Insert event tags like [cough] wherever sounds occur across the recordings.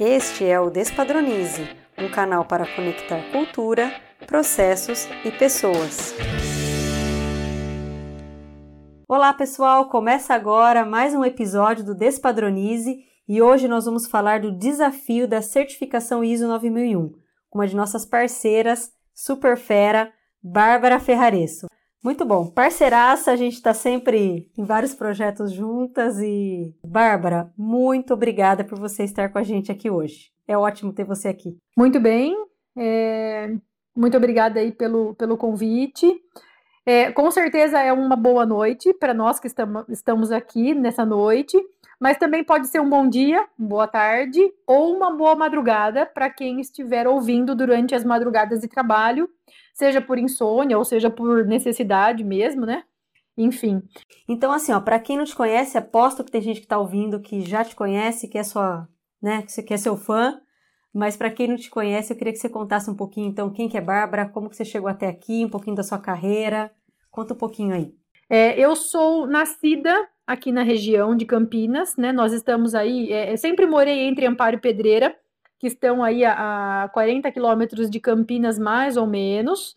Este é o Despadronize, um canal para conectar cultura, processos e pessoas. Olá, pessoal! Começa agora mais um episódio do Despadronize e hoje nós vamos falar do desafio da certificação ISO 9001, com uma de nossas parceiras, super fera, Bárbara Ferraresso. Muito bom. Parceiraça, a gente está sempre em vários projetos juntas e Bárbara, muito obrigada por você estar com a gente aqui hoje. É ótimo ter você aqui. Muito bem. É... Muito obrigada aí pelo, pelo convite. É, com certeza é uma boa noite para nós que estamos, estamos aqui nessa noite, mas também pode ser um bom dia, boa tarde ou uma boa madrugada para quem estiver ouvindo durante as madrugadas de trabalho seja por insônia ou seja por necessidade mesmo, né? Enfim. Então, assim, ó, para quem não te conhece, aposto que tem gente que está ouvindo que já te conhece, que é sua, né, que quer seu fã. Mas para quem não te conhece, eu queria que você contasse um pouquinho, então, quem que é Bárbara, como que você chegou até aqui, um pouquinho da sua carreira. Conta um pouquinho aí. É, eu sou nascida aqui na região de Campinas, né? Nós estamos aí, é, sempre morei entre Amparo e Pedreira, que estão aí a, a 40 quilômetros de Campinas, mais ou menos.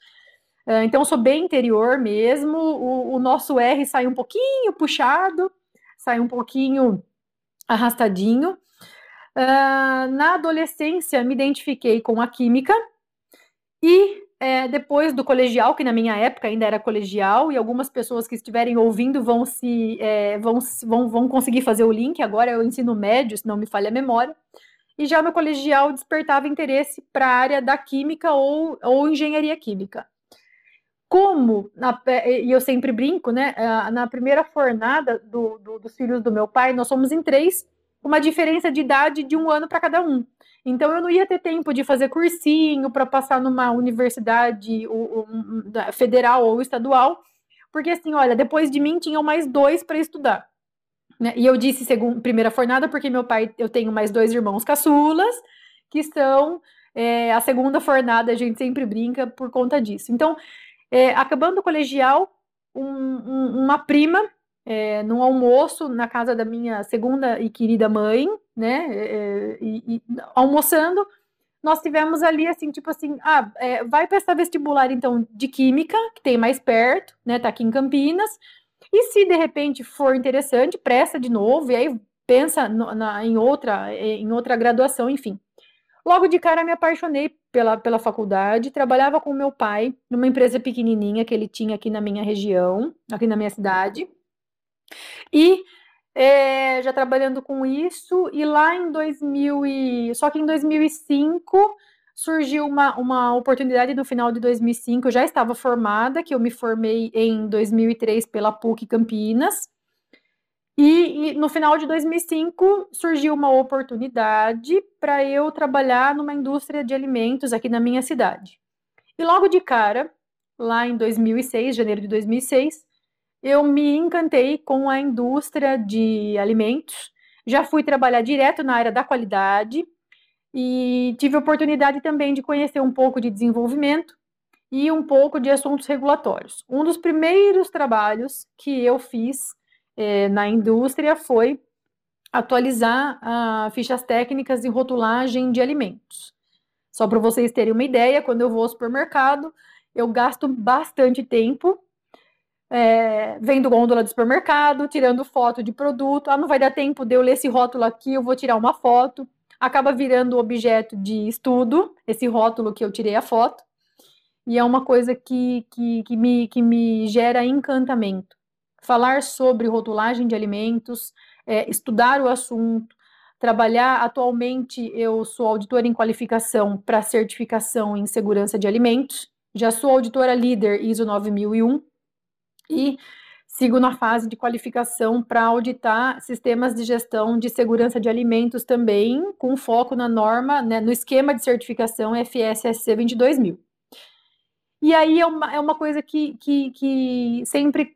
Uh, então, sou bem interior mesmo. O, o, nosso R sai um pouquinho puxado, sai um pouquinho arrastadinho. Uh, na adolescência, me identifiquei com a química e é, depois do colegial, que na minha época ainda era colegial, e algumas pessoas que estiverem ouvindo vão se é, vão, vão, vão conseguir fazer o link. Agora é o ensino médio, se não me falha a memória e já no colegial despertava interesse para a área da química ou, ou engenharia química. Como, na, e eu sempre brinco, né? Na primeira fornada do, do, dos filhos do meu pai, nós somos em três, uma diferença de idade de um ano para cada um. Então eu não ia ter tempo de fazer cursinho para passar numa universidade federal ou estadual, porque assim, olha, depois de mim tinham mais dois para estudar. Né? E eu disse segunda, primeira fornada porque meu pai, eu tenho mais dois irmãos caçulas, que estão é, a segunda fornada, a gente sempre brinca por conta disso. Então, é, acabando o colegial, um, um, uma prima, é, num almoço na casa da minha segunda e querida mãe, né, é, e, e, almoçando, nós tivemos ali, assim, tipo assim, ah, é, vai prestar vestibular, então, de Química, que tem mais perto, né, tá aqui em Campinas, e se de repente for interessante, presta de novo e aí pensa no, na, em outra em outra graduação, enfim. Logo de cara me apaixonei pela, pela faculdade, trabalhava com meu pai numa empresa pequenininha que ele tinha aqui na minha região, aqui na minha cidade. E é, já trabalhando com isso, e lá em 2000 e, só que em 2005 surgiu uma, uma oportunidade no final de 2005, eu já estava formada, que eu me formei em 2003 pela PUC Campinas, e, e no final de 2005 surgiu uma oportunidade para eu trabalhar numa indústria de alimentos aqui na minha cidade. E logo de cara, lá em 2006, janeiro de 2006, eu me encantei com a indústria de alimentos. Já fui trabalhar direto na área da qualidade, e tive a oportunidade também de conhecer um pouco de desenvolvimento e um pouco de assuntos regulatórios. Um dos primeiros trabalhos que eu fiz eh, na indústria foi atualizar ah, fichas técnicas de rotulagem de alimentos. Só para vocês terem uma ideia, quando eu vou ao supermercado, eu gasto bastante tempo é, vendo gôndola do supermercado, tirando foto de produto. Ah, não vai dar tempo de eu ler esse rótulo aqui, eu vou tirar uma foto acaba virando objeto de estudo, esse rótulo que eu tirei a foto, e é uma coisa que, que, que, me, que me gera encantamento. Falar sobre rotulagem de alimentos, é, estudar o assunto, trabalhar. Atualmente, eu sou auditora em qualificação para certificação em segurança de alimentos, já sou auditora líder ISO 9001 e Sigo na fase de qualificação para auditar sistemas de gestão de segurança de alimentos também, com foco na norma, né, no esquema de certificação FSSC 22000. E aí é uma, é uma coisa que, que, que sempre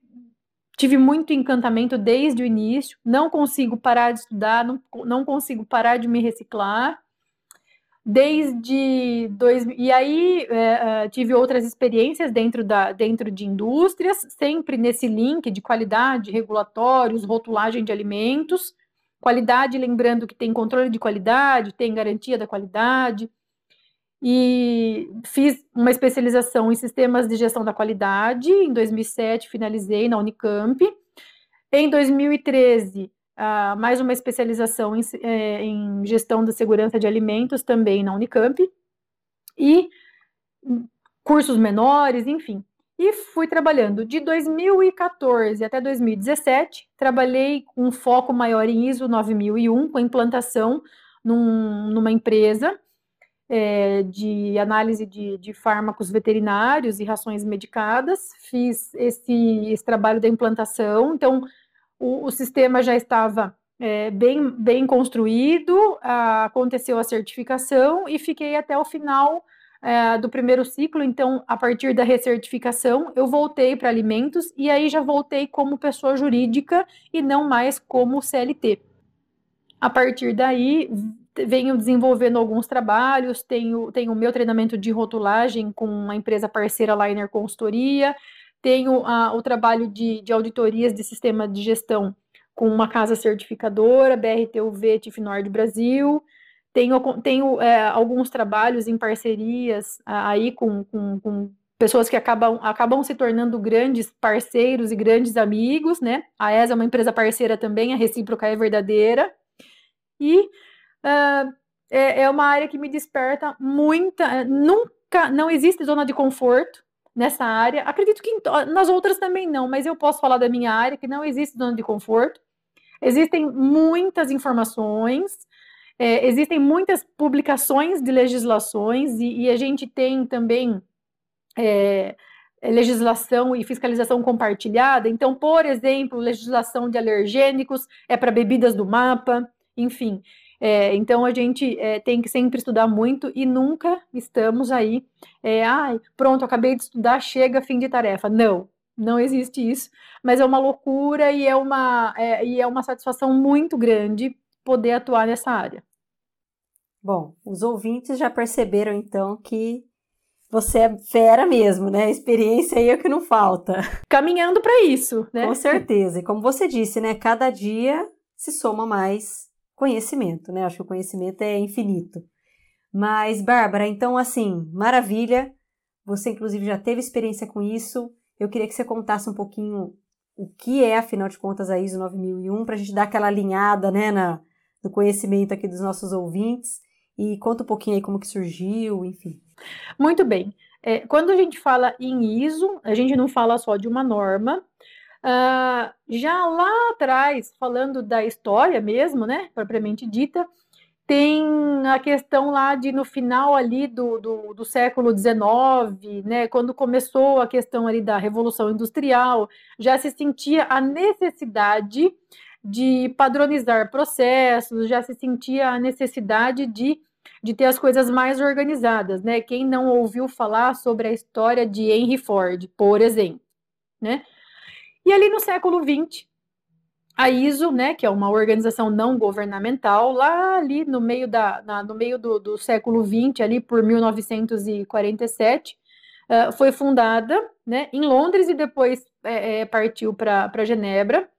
tive muito encantamento desde o início, não consigo parar de estudar, não, não consigo parar de me reciclar, desde dois, e aí é, é, tive outras experiências dentro da dentro de indústrias, sempre nesse link de qualidade, regulatórios, rotulagem de alimentos. Qualidade, lembrando que tem controle de qualidade, tem garantia da qualidade. E fiz uma especialização em sistemas de gestão da qualidade. Em 2007, finalizei na Unicamp. Em 2013, uh, mais uma especialização em, é, em, gestão da segurança de alimentos, também na Unicamp. E cursos menores, enfim. E fui trabalhando de 2014 até 2017, trabalhei com um foco maior em ISO 9001, com implantação num, numa empresa é, de análise de, de, fármacos veterinários e rações medicadas. Fiz esse, esse trabalho da implantação, então o, o sistema já estava é, bem, bem construído, a, aconteceu a certificação e fiquei até o final é, do primeiro ciclo, então, a partir da recertificação, eu voltei para alimentos e aí já voltei como pessoa jurídica e não mais como CLT. A partir daí, venho desenvolvendo alguns trabalhos, tenho, tenho o meu treinamento de rotulagem com uma empresa parceira Liner Consultoria, tenho a, o trabalho de, de auditorias de sistema de gestão com uma casa certificadora, BRTUV Tifnord Brasil, tenho, tenho é, alguns trabalhos em parcerias aí com, com, com, pessoas que acabam, acabam se tornando grandes parceiros e grandes amigos, né? A ESA é uma empresa parceira também, a recíproca é verdadeira. E uh, é, é, uma área que me desperta muita. É, nunca, não existe zona de conforto nessa área. Acredito que nas outras também não, mas eu posso falar da minha área que não existe zona de conforto. Existem muitas informações, é, existem muitas publicações de legislações e, e a gente tem também é, legislação e fiscalização compartilhada. Então, por exemplo, legislação de alergênicos é para bebidas do mapa, enfim. É, então a gente é, tem que sempre estudar muito e nunca estamos aí, é, ai, pronto, acabei de estudar, chega, fim de tarefa. Não, não existe isso, mas é uma loucura e é uma, é, e é uma satisfação muito grande poder atuar nessa área. Bom, os ouvintes já perceberam então que você é fera mesmo, né? Experiência aí é o que não falta. Caminhando para isso, né? Com certeza. E como você disse, né? Cada dia se soma mais conhecimento, né? Acho que o conhecimento é infinito. Mas, Bárbara, então, assim, maravilha. Você, inclusive, já teve experiência com isso. Eu queria que você contasse um pouquinho o que é, afinal de contas, a ISO 9001, para a gente dar aquela alinhada, né, na, no conhecimento aqui dos nossos ouvintes. E conta um pouquinho aí como que surgiu, enfim. Muito bem. É, quando a gente fala em ISO, a gente não fala só de uma norma. Uh, já lá atrás, falando da história mesmo, né, propriamente dita, tem a questão lá de no final ali do, do, do, século XIX, né, quando começou a questão ali da Revolução Industrial, já se sentia a necessidade de padronizar processos, já se sentia a necessidade de, de ter as coisas mais organizadas, né? Quem não ouviu falar sobre a história de Henry Ford, por exemplo, né? E ali no século XX, a ISO, né, que é uma organização não governamental, lá ali no meio, da, na, no meio do, do século XX, ali por 1947, uh, foi fundada né, em Londres e depois é, é, partiu para Genebra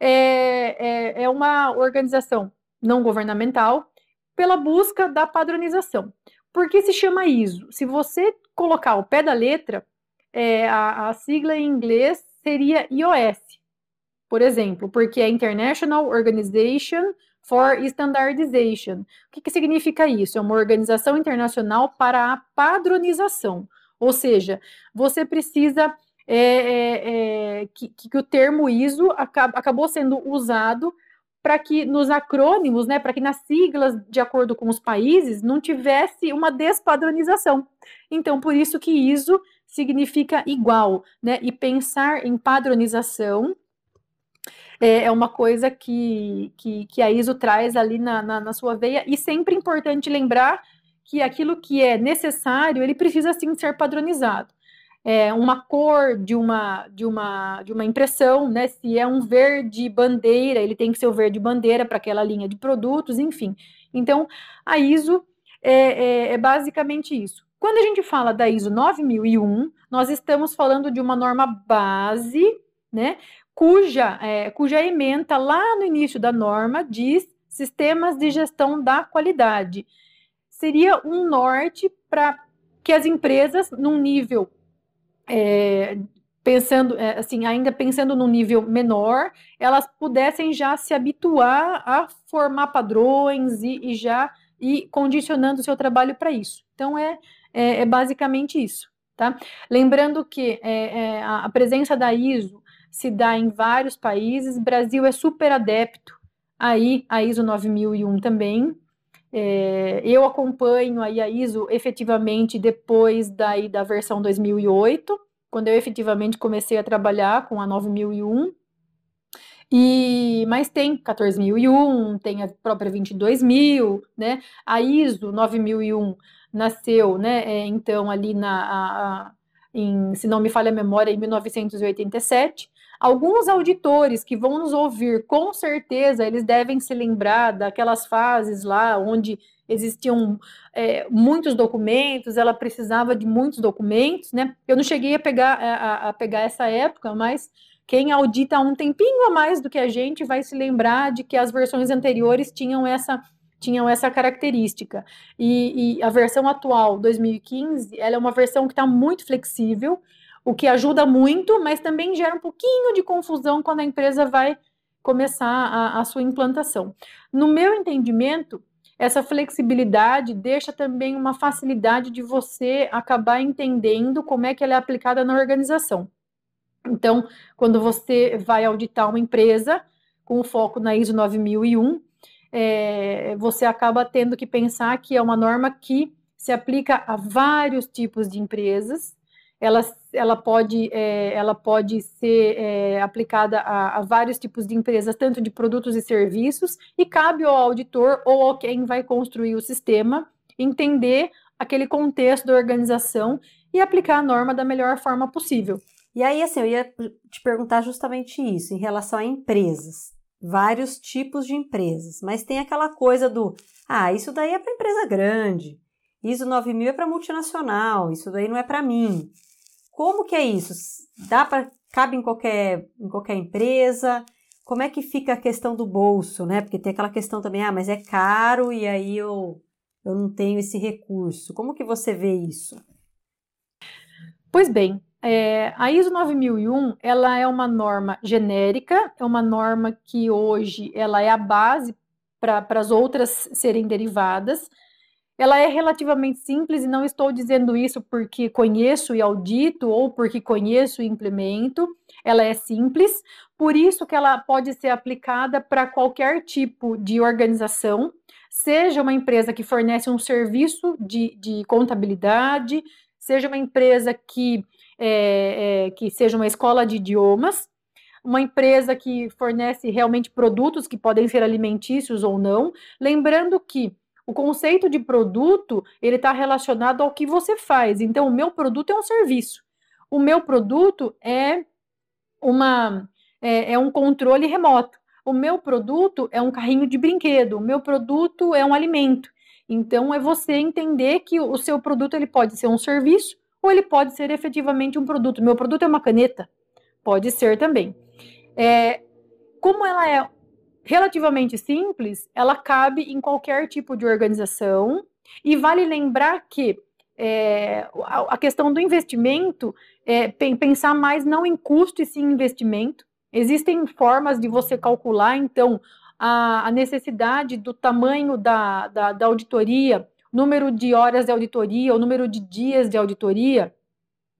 é, é, é uma organização não governamental pela busca da padronização. Por que se chama ISO? Se você colocar o pé da letra, é, a, a, sigla em inglês seria iOS, por exemplo, porque é International Organization for Standardization. O que, que significa isso? É uma organização internacional para a padronização. Ou seja, você precisa é, é, é, que, que, o termo ISO acab, acabou sendo usado para que nos acrônimos, né, para que nas siglas, de acordo com os países, não tivesse uma despadronização. Então, por isso que ISO significa igual, né? E pensar em padronização é, é uma coisa que, que, que, a ISO traz ali na, na, na sua veia, e sempre importante lembrar que aquilo que é necessário, ele precisa sim ser padronizado é, uma cor de uma, de, uma, de uma impressão, né? Se é um verde bandeira, ele tem que ser o verde bandeira para aquela linha de produtos, enfim. Então, a ISO é, é, é basicamente isso. Quando a gente fala da ISO 9001, nós estamos falando de uma norma base, né? cuja, é, cuja ementa lá no início da norma diz sistemas de gestão da qualidade. Seria um norte para que as empresas, num nível é, pensando, é, assim, ainda pensando num nível menor, elas pudessem já se habituar a formar padrões e, e já ir condicionando o seu trabalho para isso. Então, é, é, é, basicamente isso, tá? Lembrando que é, é a presença da ISO se dá em vários países, Brasil é super adepto aí a ISO 9001 também, é, eu acompanho aí a ISO efetivamente depois daí da versão 2008, quando eu efetivamente comecei a trabalhar com a 9001. E, mas tem 14.001, tem a própria 22.000, né? A ISO 9001 nasceu, né? É, então ali na, a, a, em, se não me falha a memória, em 1987. Alguns auditores que vão nos ouvir, com certeza, eles devem se lembrar daquelas fases lá onde existiam é, muitos documentos, ela precisava de muitos documentos, né? Eu não cheguei a pegar, a, a pegar essa época, mas quem audita um tempinho a mais do que a gente vai se lembrar de que as versões anteriores tinham essa tinham essa característica. E, e a versão atual, 2015, ela é uma versão que está muito flexível, o que ajuda muito, mas também gera um pouquinho de confusão quando a empresa vai começar a, a sua implantação. No meu entendimento, essa flexibilidade deixa também uma facilidade de você acabar entendendo como é que ela é aplicada na organização. Então, quando você vai auditar uma empresa com foco na ISO 9001, é, você acaba tendo que pensar que é uma norma que se aplica a vários tipos de empresas ela, ela, pode, é, ela pode ser é, aplicada a, a, vários tipos de empresas, tanto de produtos e serviços, e cabe ao auditor ou ao quem vai construir o sistema entender aquele contexto da organização e aplicar a norma da melhor forma possível. E aí, assim, eu ia te perguntar justamente isso, em relação a empresas. Vários tipos de empresas, mas tem aquela coisa do, ah, isso daí é para empresa grande, ISO 9000 é para multinacional, isso daí não é para mim. Como que é isso? Dá para cabe em qualquer em qualquer empresa? Como é que fica a questão do bolso, né? Porque tem aquela questão também, ah, mas é caro e aí eu eu não tenho esse recurso. Como que você vê isso? Pois bem, é, a ISO 9001 ela é uma norma genérica, é uma norma que hoje ela é a base para as outras serem derivadas. Ela é relativamente simples e não estou dizendo isso porque conheço e audito ou porque conheço e implemento. Ela é simples, por isso que ela pode ser aplicada para qualquer tipo de organização, seja uma empresa que fornece um serviço de, de contabilidade, seja uma empresa que, é, é, que seja uma escola de idiomas, uma empresa que fornece realmente produtos que podem ser alimentícios ou não. Lembrando que o conceito de produto, ele está relacionado ao que você faz. Então, o meu produto é um serviço. O meu produto é uma é, é um controle remoto. O meu produto é um carrinho de brinquedo. O meu produto é um alimento. Então, é você entender que o seu produto ele pode ser um serviço ou ele pode ser efetivamente um produto. Meu produto é uma caneta? Pode ser também. É, como ela é relativamente simples, ela cabe em qualquer tipo de organização. E vale lembrar que é, a, questão do investimento é pensar mais não em custo e sim em investimento. Existem formas de você calcular, então, a, a necessidade do tamanho da, da, da auditoria, número de horas de auditoria, o número de dias de auditoria,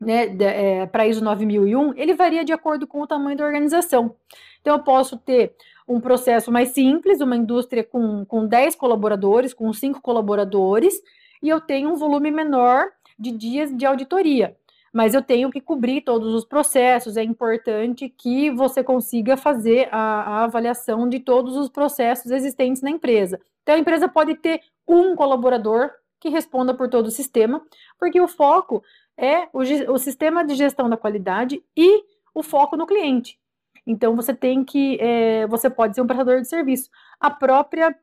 né, é, para ISO 9001, ele varia de acordo com o tamanho da organização. Então, eu posso ter um processo mais simples, uma indústria com, com 10 colaboradores, com 5 colaboradores, e eu tenho um volume menor de dias de auditoria. Mas eu tenho que cobrir todos os processos, é importante que você consiga fazer a, a avaliação de todos os processos existentes na empresa. Então, a empresa pode ter um colaborador que responda por todo o sistema, porque o foco é o, o sistema de gestão da qualidade e o foco no cliente. Então você tem que, é, você pode ser um prestador de serviço. A própria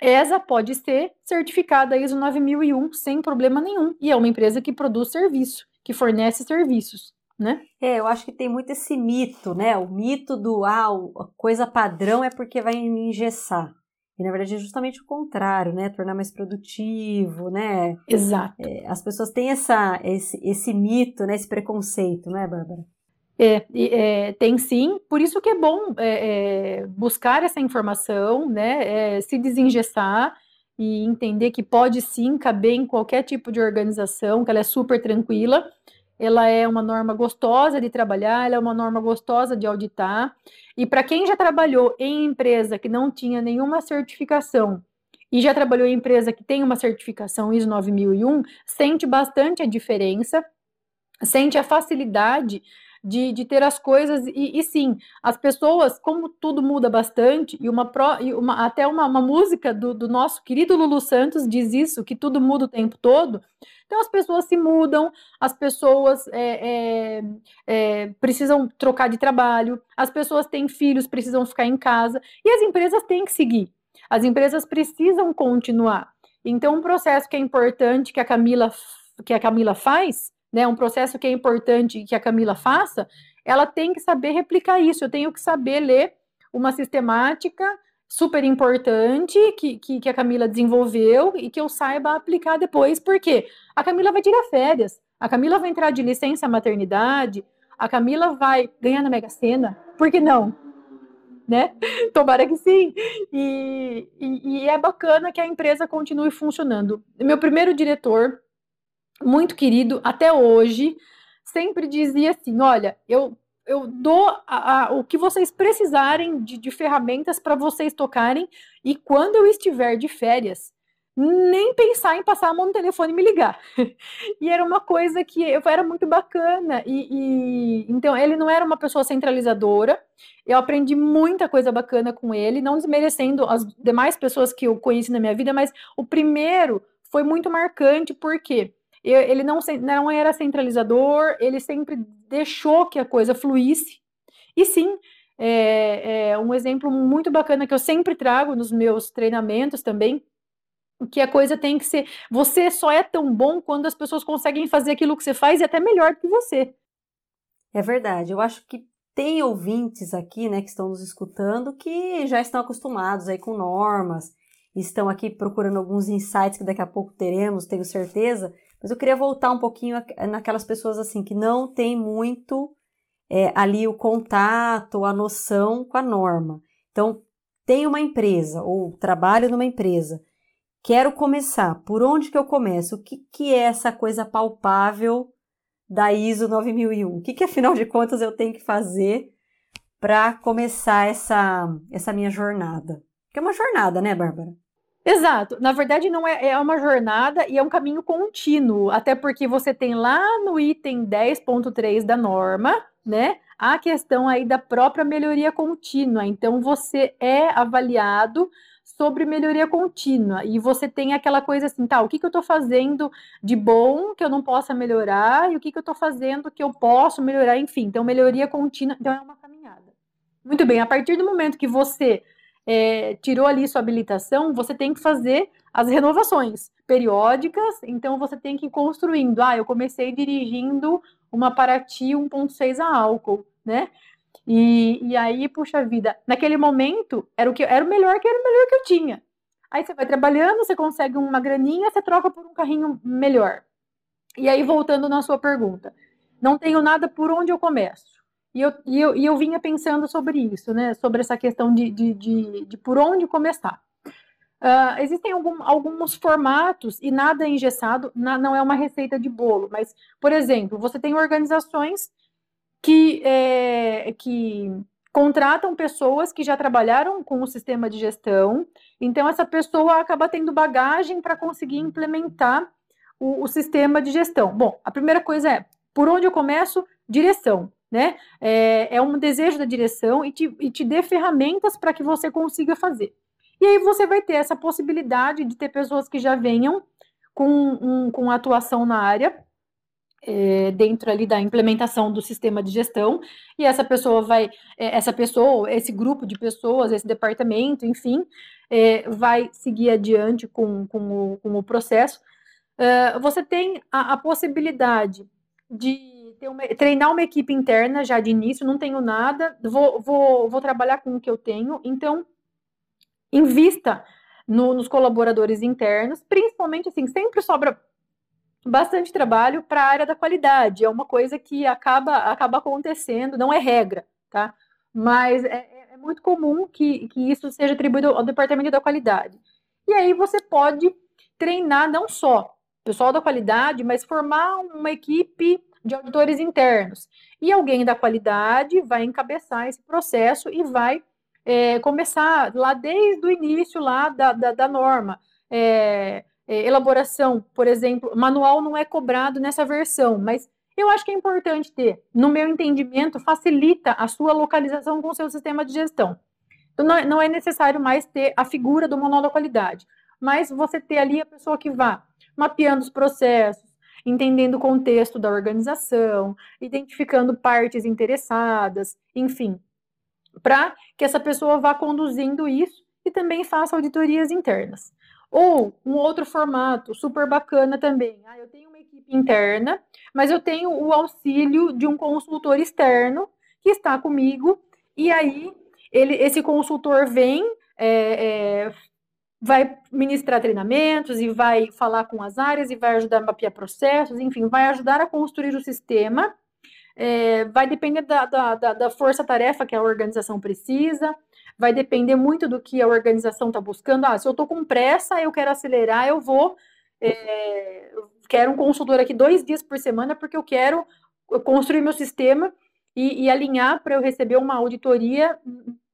ESA pode ser certificada ISO 9001 sem problema nenhum, e é uma empresa que produz serviço, que fornece serviços. né? É, eu acho que tem muito esse mito, né? O mito do ah, coisa padrão é porque vai me engessar. E na verdade é justamente o contrário, né? Tornar mais produtivo, né? Exato. É, as pessoas têm essa, esse, esse mito, né? Esse preconceito, né, Bárbara? É, é, tem sim, por isso que é bom é, é buscar essa informação, né, é, se desengessar e entender que pode sim caber em qualquer tipo de organização, que ela é super tranquila, ela é uma norma gostosa de trabalhar, ela é uma norma gostosa de auditar, e para quem já trabalhou em empresa que não tinha nenhuma certificação e já trabalhou em empresa que tem uma certificação ISO 9001, sente bastante a diferença, sente a facilidade de, de ter as coisas, e, e, sim, as pessoas, como tudo muda bastante, e uma, pro, e uma até uma, uma música do, do nosso querido Lulu Santos diz isso, que tudo muda o tempo todo, então as pessoas se mudam, as pessoas é, é, é, precisam trocar de trabalho, as pessoas têm filhos, precisam ficar em casa, e as empresas têm que seguir. As empresas precisam continuar. Então, um processo que é importante que a Camila que a Camila faz né, um processo que é importante que a Camila faça, ela tem que saber replicar isso. Eu tenho que saber ler uma sistemática super importante que, que, que, a Camila desenvolveu e que eu saiba aplicar depois, porque a Camila vai tirar férias, a Camila vai entrar de licença maternidade, a Camila vai ganhar na Mega Sena, por que não? Né? [laughs] Tomara que sim. E, e, e é bacana que a empresa continue funcionando. Meu primeiro diretor, muito querido até hoje, sempre dizia assim: olha, eu, eu dou a, a, o que vocês precisarem de, de ferramentas para vocês tocarem, e quando eu estiver de férias, nem pensar em passar a mão no telefone e me ligar. [laughs] e era uma coisa que eu, era muito bacana. E, e, então ele não era uma pessoa centralizadora. Eu aprendi muita coisa bacana com ele, não desmerecendo as demais pessoas que eu conheci na minha vida, mas o primeiro foi muito marcante porque ele não, não era centralizador, ele sempre deixou que a coisa fluísse. E sim, é, é um exemplo muito bacana que eu sempre trago nos meus treinamentos também, que a coisa tem que ser. Você só é tão bom quando as pessoas conseguem fazer aquilo que você faz e até melhor que você. É verdade. Eu acho que tem ouvintes aqui, né, que estão nos escutando, que já estão acostumados aí com normas, estão aqui procurando alguns insights que daqui a pouco teremos, tenho certeza, mas eu queria voltar um pouquinho naquelas pessoas assim que não tem muito é, ali o contato, a noção com a norma. Então, tem uma empresa ou trabalho numa empresa, quero começar. Por onde que eu começo? O que, que é essa coisa palpável da ISO 9001? O que, que afinal de contas eu tenho que fazer para começar essa, essa minha jornada? Que é uma jornada, né, Bárbara? Exato. Na verdade, não é, é uma jornada e é um caminho contínuo, até porque você tem lá no item 10.3 da norma, né, a questão aí da própria melhoria contínua. Então, você é avaliado sobre melhoria contínua e você tem aquela coisa assim, tá, o que, que eu estou fazendo de bom que eu não possa melhorar e o que, que eu estou fazendo que eu posso melhorar, enfim. Então, melhoria contínua, então é uma caminhada. Muito bem, a partir do momento que você é, tirou ali sua habilitação, você tem que fazer as renovações periódicas, então você tem que ir construindo. Ah, eu comecei dirigindo uma Paraty 1.6 a álcool, né? E, e aí, puxa vida, naquele momento era o que era o melhor que era o melhor que eu tinha. Aí você vai trabalhando, você consegue uma graninha, você troca por um carrinho melhor. E aí, voltando na sua pergunta, não tenho nada por onde eu começo. E eu, e eu, e eu vinha pensando sobre isso, né? Sobre essa questão de, de, de, de por onde começar. Uh, existem algum, alguns formatos e nada engessado, na, não é uma receita de bolo, mas, por exemplo, você tem organizações que, é, que contratam pessoas que já trabalharam com o sistema de gestão, então essa pessoa acaba tendo bagagem para conseguir implementar o, o sistema de gestão. Bom, a primeira coisa é, por onde eu começo? Direção né? É, é um desejo da direção e te, e te dê ferramentas para que você consiga fazer. E aí você vai ter essa possibilidade de ter pessoas que já venham com, um, com atuação na área, é, dentro ali da implementação do sistema de gestão, e essa pessoa vai, é, essa pessoa, esse grupo de pessoas, esse departamento, enfim, é, vai seguir adiante com, com, o, com o processo. Uh, você tem a, a possibilidade de uma, treinar uma equipe interna já de início, não tenho nada, vou, vou, vou trabalhar com o que eu tenho, então invista no, nos colaboradores internos, principalmente assim, sempre sobra bastante trabalho para a área da qualidade, é uma coisa que acaba, acaba acontecendo, não é regra, tá? Mas é, é, é muito comum que, que isso seja atribuído ao departamento da qualidade. E aí você pode treinar não só o pessoal da qualidade, mas formar uma equipe de auditores internos. E alguém da qualidade vai encabeçar esse processo e vai é, começar lá desde o início lá da, da, da norma. É, é, elaboração, por exemplo, manual não é cobrado nessa versão, mas eu acho que é importante ter. No meu entendimento, facilita a sua localização com o seu sistema de gestão. Então, não é, não é necessário mais ter a figura do manual da qualidade, mas você ter ali a pessoa que vá mapeando os processos, entendendo o contexto da organização, identificando partes interessadas, enfim, para que essa pessoa vá conduzindo isso e também faça auditorias internas. Ou um outro formato super bacana também. Ah, eu tenho uma equipe interna, mas eu tenho o auxílio de um consultor externo que está comigo, e aí ele, esse consultor vem, é, é, vai ministrar treinamentos e vai falar com as áreas e vai ajudar a mapear processos, enfim, vai ajudar a construir o sistema. É, vai depender da, da, da força-tarefa que a organização precisa, vai depender muito do que a organização está buscando. Ah, se eu estou com pressa, eu quero acelerar, eu vou. É, quero um consultor aqui dois dias por semana, porque eu quero construir meu sistema e, e alinhar para eu receber uma auditoria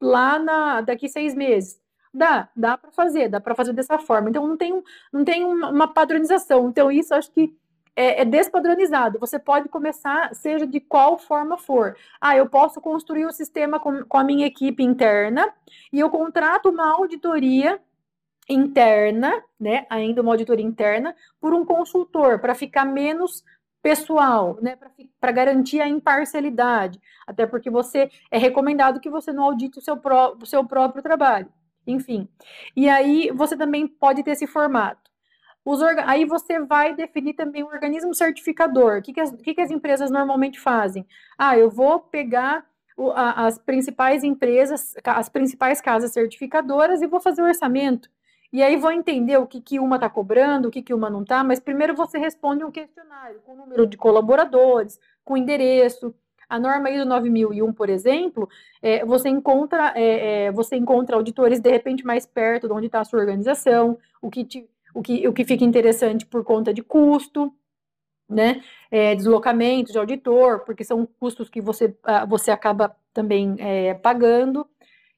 lá na, daqui seis meses. Dá, dá para fazer, dá para fazer dessa forma. Então não tem, não tem uma, padronização. Então isso acho que é, é, despadronizado. Você pode começar, seja de qual forma for. Ah, eu posso construir o um sistema com, com a minha equipe interna e eu contrato uma auditoria interna, né? Ainda uma auditoria interna, por um consultor, para ficar menos pessoal, né, para garantir a imparcialidade, até porque você é recomendado que você não audite o seu, pró o seu próprio trabalho enfim. E aí você também pode ter esse formato. Os aí você vai definir também o organismo certificador. O que, que, as, que, que as empresas normalmente fazem? Ah, eu vou pegar o, a, as principais empresas, as principais casas certificadoras e vou fazer o orçamento. E aí vou entender o que, que uma está cobrando, o que, que uma não está, mas primeiro você responde um questionário com o número de colaboradores, com endereço, a norma ISO 9001, por exemplo, é, você, encontra, é, é, você encontra auditores de repente mais perto de onde está a sua organização, o que, te, o, que, o que fica interessante por conta de custo, né? É, deslocamento de auditor, porque são custos que você, ah, você acaba também é, pagando.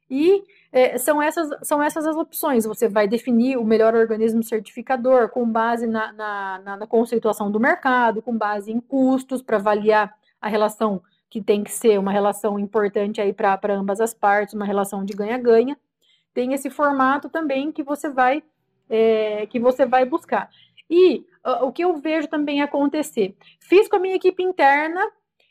E é, são, essas, são essas as opções. Você vai definir o melhor organismo certificador com base na, na, na, na conceituação do mercado, com base em custos, para avaliar a relação que tem que ser uma relação importante aí para ambas as partes, uma relação de ganha-ganha. Tem esse formato também que você vai é, que você vai buscar. E uh, o que eu vejo também acontecer, fiz com a minha equipe interna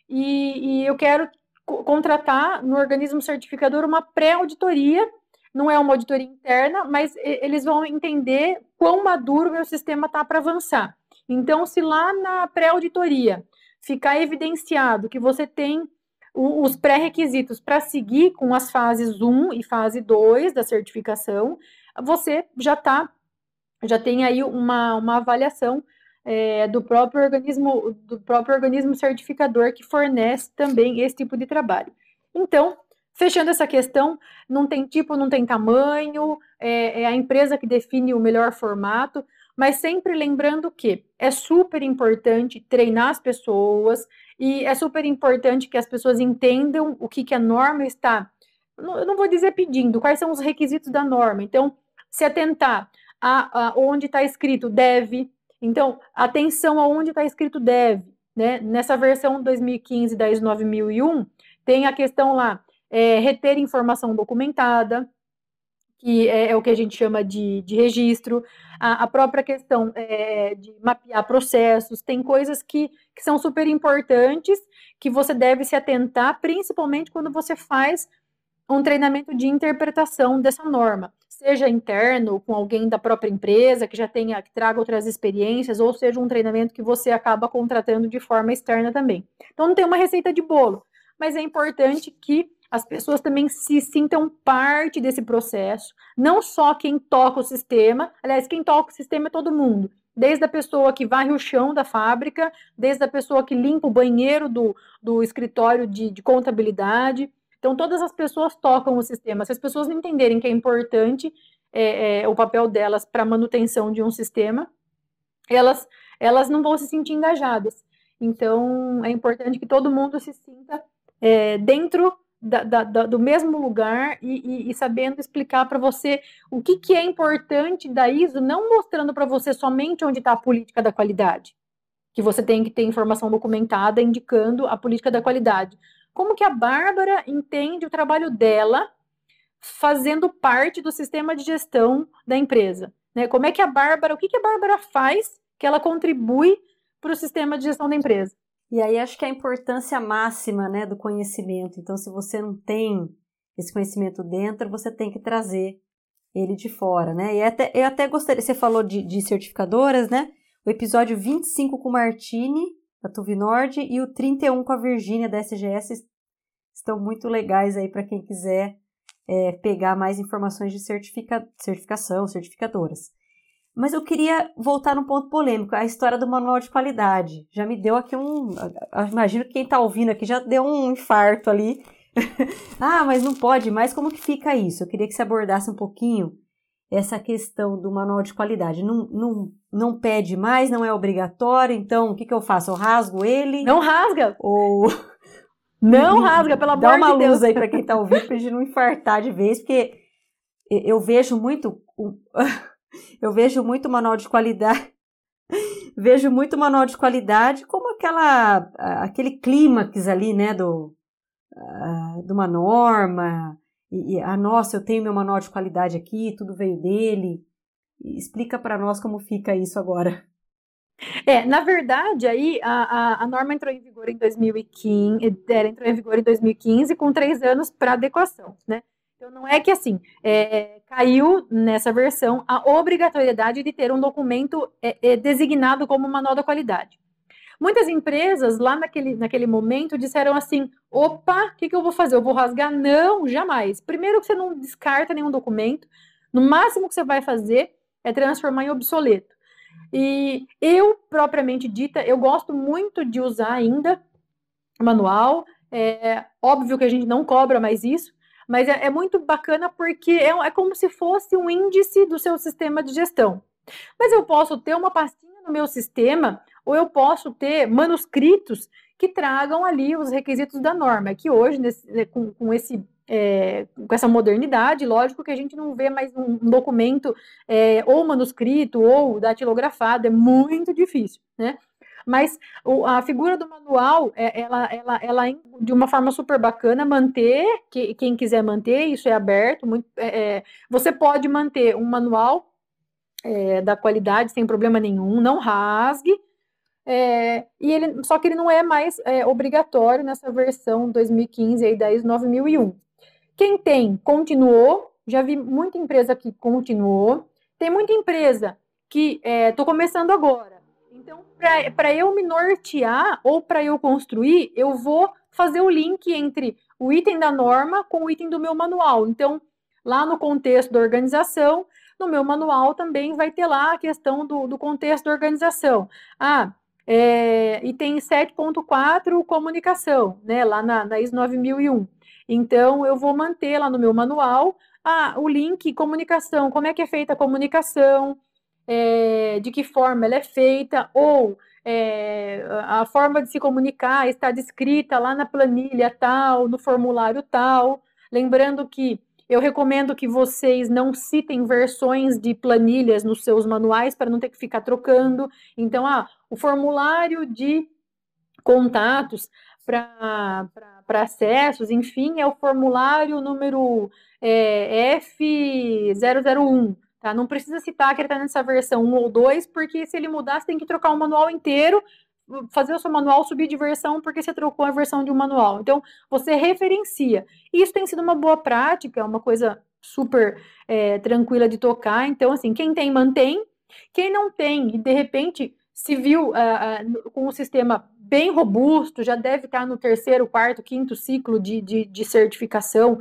e, e eu quero contratar no organismo certificador uma pré-auditoria, não é uma auditoria interna, mas eles vão entender quão maduro meu sistema está para avançar. Então, se lá na pré-auditoria ficar evidenciado que você tem os pré-requisitos para seguir com as fases 1 e fase 2 da certificação, você já tá, já tem aí uma, uma avaliação é, do próprio organismo, do próprio organismo certificador que fornece também esse tipo de trabalho. Então, fechando essa questão, não tem tipo, não tem tamanho, é, é a empresa que define o melhor formato mas sempre lembrando que é super importante treinar as pessoas e é super importante que as pessoas entendam o que, que a norma está. Eu não vou dizer pedindo, quais são os requisitos da norma. Então, se atentar a, a onde está escrito deve. Então, atenção aonde está escrito deve. Né? Nessa versão 2015 da ISO 9001, tem a questão lá, é, reter informação documentada, que é, é, o que a gente chama de, de registro, a, a própria questão é, de mapear processos, tem coisas que, que são super importantes, que você deve se atentar, principalmente quando você faz um treinamento de interpretação dessa norma. seja interno, com alguém da própria empresa, que já tenha, que traga outras experiências, ou seja um treinamento que você acaba contratando de forma externa também. Então não tem uma receita de bolo, mas é importante que as pessoas também se sintam parte desse processo, não só quem toca o sistema, aliás, quem toca o sistema é todo mundo, desde a pessoa que varre o chão da fábrica, desde a pessoa que limpa o banheiro do, do escritório de, de contabilidade. Então, todas as pessoas tocam o sistema. Se as pessoas não entenderem que é importante é, é, o papel delas para a manutenção de um sistema, elas, elas não vão se sentir engajadas. Então, é importante que todo mundo se sinta é, dentro da, da, da, do mesmo lugar e, e, e sabendo explicar para você o que, que é importante da ISO, não mostrando para você somente onde está a política da qualidade, que você tem que ter informação documentada indicando a política da qualidade. Como que a Bárbara entende o trabalho dela fazendo parte do sistema de gestão da empresa? Né? Como é que a Bárbara, o que, que a Bárbara faz que ela contribui para o sistema de gestão da empresa? E aí acho que a importância máxima né, do conhecimento. Então, se você não tem esse conhecimento dentro, você tem que trazer ele de fora, né? E até, eu até gostaria, você falou de, de certificadoras, né? O episódio 25 com o Martini, da Tuvinord, e o 31 com a Virgínia, da SGS, estão muito legais aí para quem quiser é, pegar mais informações de certifica, certificação, certificadoras. Mas eu queria voltar num ponto polêmico, a história do manual de qualidade. Já me deu aqui um. Imagino que quem está ouvindo aqui já deu um infarto ali. [laughs] ah, mas não pode mais. Como que fica isso? Eu queria que você abordasse um pouquinho essa questão do manual de qualidade. Não, não, não pede mais, não é obrigatório, então o que, que eu faço? Eu rasgo ele? Não rasga! Ou. [laughs] Não rasga, pelo amor de Deus. Dá uma de luz aí para quem está ouvindo, para gente não infartar de vez, porque eu vejo muito. [laughs] Eu vejo muito manual de qualidade. [laughs] vejo muito manual de qualidade como aquela aquele clímax ali, né, do uh, de uma norma e, e ah, nossa, eu tenho meu manual de qualidade aqui, tudo veio dele. Explica para nós como fica isso agora. É, na verdade, aí a, a, a, norma entrou em vigor em 2015, ela entrou em vigor em 2015 com três anos para adequação, né? Então, não é que assim, é, caiu nessa versão a obrigatoriedade de ter um documento é, é, designado como manual da qualidade. Muitas empresas, lá naquele, naquele momento, disseram assim: opa, o que, que eu vou fazer? Eu vou rasgar? Não, jamais. Primeiro, que você não descarta nenhum documento, no máximo que você vai fazer é transformar em obsoleto. E eu, propriamente dita, eu gosto muito de usar ainda manual. É óbvio que a gente não cobra mais isso, mas é, é muito bacana porque é, é como se fosse um índice do seu sistema de gestão. Mas eu posso ter uma pastinha no meu sistema, ou eu posso ter manuscritos que tragam ali os requisitos da norma. Que hoje, nesse, né, com, com, esse, é, com essa modernidade, lógico que a gente não vê mais um documento é, ou manuscrito ou datilografado, é muito difícil, né? Mas o, a figura do manual, é, ela, ela, ela de uma forma super bacana, manter, que, quem quiser manter, isso é aberto. Muito, é, é você pode manter um manual é, da qualidade sem problema nenhum, não rasgue. É, e ele, só que ele não é mais é, obrigatório nessa versão 2015 aí da ISO 9001. Quem tem, continuou. Já vi muita empresa que continuou. Tem muita empresa que estou começando agora então, para eu me nortear ou para eu construir, eu vou fazer o link entre o item da norma com o item do meu manual. Então, lá no contexto da organização, no meu manual também vai ter lá a questão do, do contexto da organização. Ah, é, item 7.4, comunicação, né, lá na, na ISO 9001. Então, eu vou manter lá no meu manual ah, o link comunicação, como é que é feita a comunicação, é, de que forma ela é feita, ou é, a forma de se comunicar está descrita lá na planilha tal, no formulário tal. Lembrando que eu recomendo que vocês não citem versões de planilhas nos seus manuais para não ter que ficar trocando. Então, ah, o formulário de contatos para acessos, enfim, é o formulário número é, F001. Tá? Não precisa citar que ele está nessa versão 1 ou 2, porque se ele mudar, você tem que trocar o manual inteiro, fazer o seu manual subir de versão, porque você trocou a versão de um manual. Então, você referencia. Isso tem sido uma boa prática, uma coisa super é, tranquila de tocar. Então, assim, quem tem, mantém. Quem não tem e de repente se viu uh, uh, com um sistema bem robusto, já deve estar no terceiro, quarto, quinto ciclo de, de, de certificação,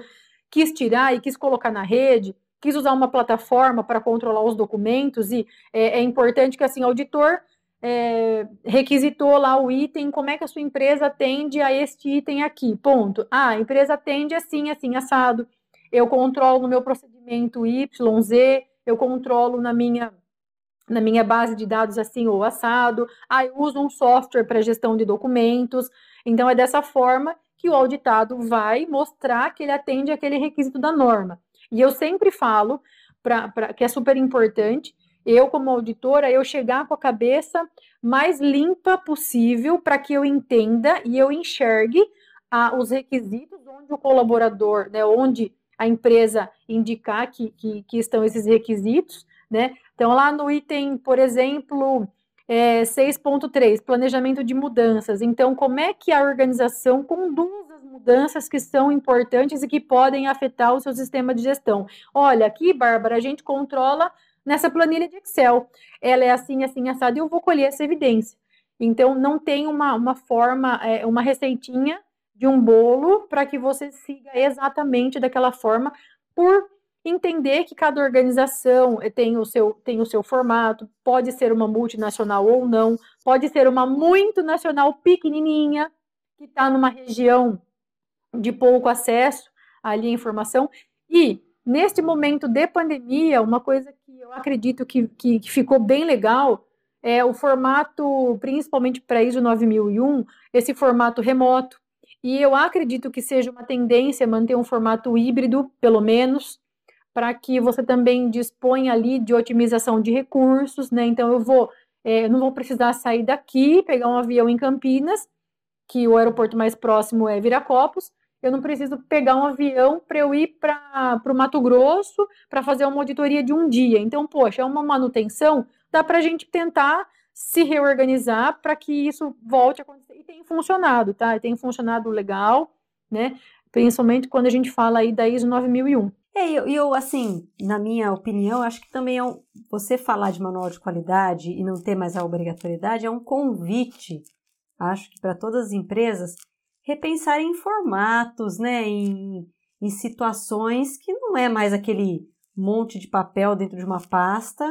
quis tirar e quis colocar na rede, quis usar uma plataforma para controlar os documentos, e é, é importante que, assim, auditor é, requisitou lá o item, como é que a sua empresa atende a este item aqui, ponto. Ah, a empresa atende assim, assim, assado, eu controlo no meu procedimento YZ, eu controlo na minha na minha base de dados assim ou assado, ah, eu uso um software para gestão de documentos. Então, é dessa forma que o auditado vai mostrar que ele atende aquele requisito da norma. E eu sempre falo pra, pra, que é super importante, eu, como auditora, eu chegar com a cabeça mais limpa possível para que eu entenda e eu enxergue os requisitos onde o colaborador, né, onde a empresa indicar que, que, que estão esses requisitos, né? Então, lá no item, por exemplo, é, 6.3, planejamento de mudanças. Então, como é que a organização conduz mudanças que são importantes e que podem afetar o seu sistema de gestão? Olha, aqui, Bárbara, a gente controla nessa planilha de Excel. Ela é assim, assim, assada, e eu vou colher essa evidência. Então, não tem uma, uma forma, é, uma receitinha de um bolo para que você siga exatamente daquela forma por entender que cada organização eh, tem o seu, tem o seu formato, pode ser uma multinacional ou não, pode ser uma muito nacional pequenininha, que está numa região de pouco acesso ali à informação. E, neste momento de pandemia, uma coisa que eu acredito que, que, que ficou bem legal é o formato, principalmente para ISO 9001, esse formato remoto. E eu acredito que seja uma tendência manter um formato híbrido, pelo menos, para que você também disponha ali de otimização de recursos, né? Então eu vou, é, não vou precisar sair daqui, pegar um avião em Campinas, que o aeroporto mais próximo é Viracopos. Eu não preciso pegar um avião para eu ir para o Mato Grosso para fazer uma auditoria de um dia. Então, poxa, é uma manutenção, dá para a gente tentar se reorganizar para que isso volte a acontecer. E tem funcionado, tá? E tem funcionado legal, né? Principalmente quando a gente fala aí da ISO 9001. É, eu, eu, assim, na minha opinião, acho que também é um, você falar de manual de qualidade e não ter mais a obrigatoriedade é um convite, acho que para todas as empresas repensarem em formatos, né, em, em situações que não é mais aquele monte de papel dentro de uma pasta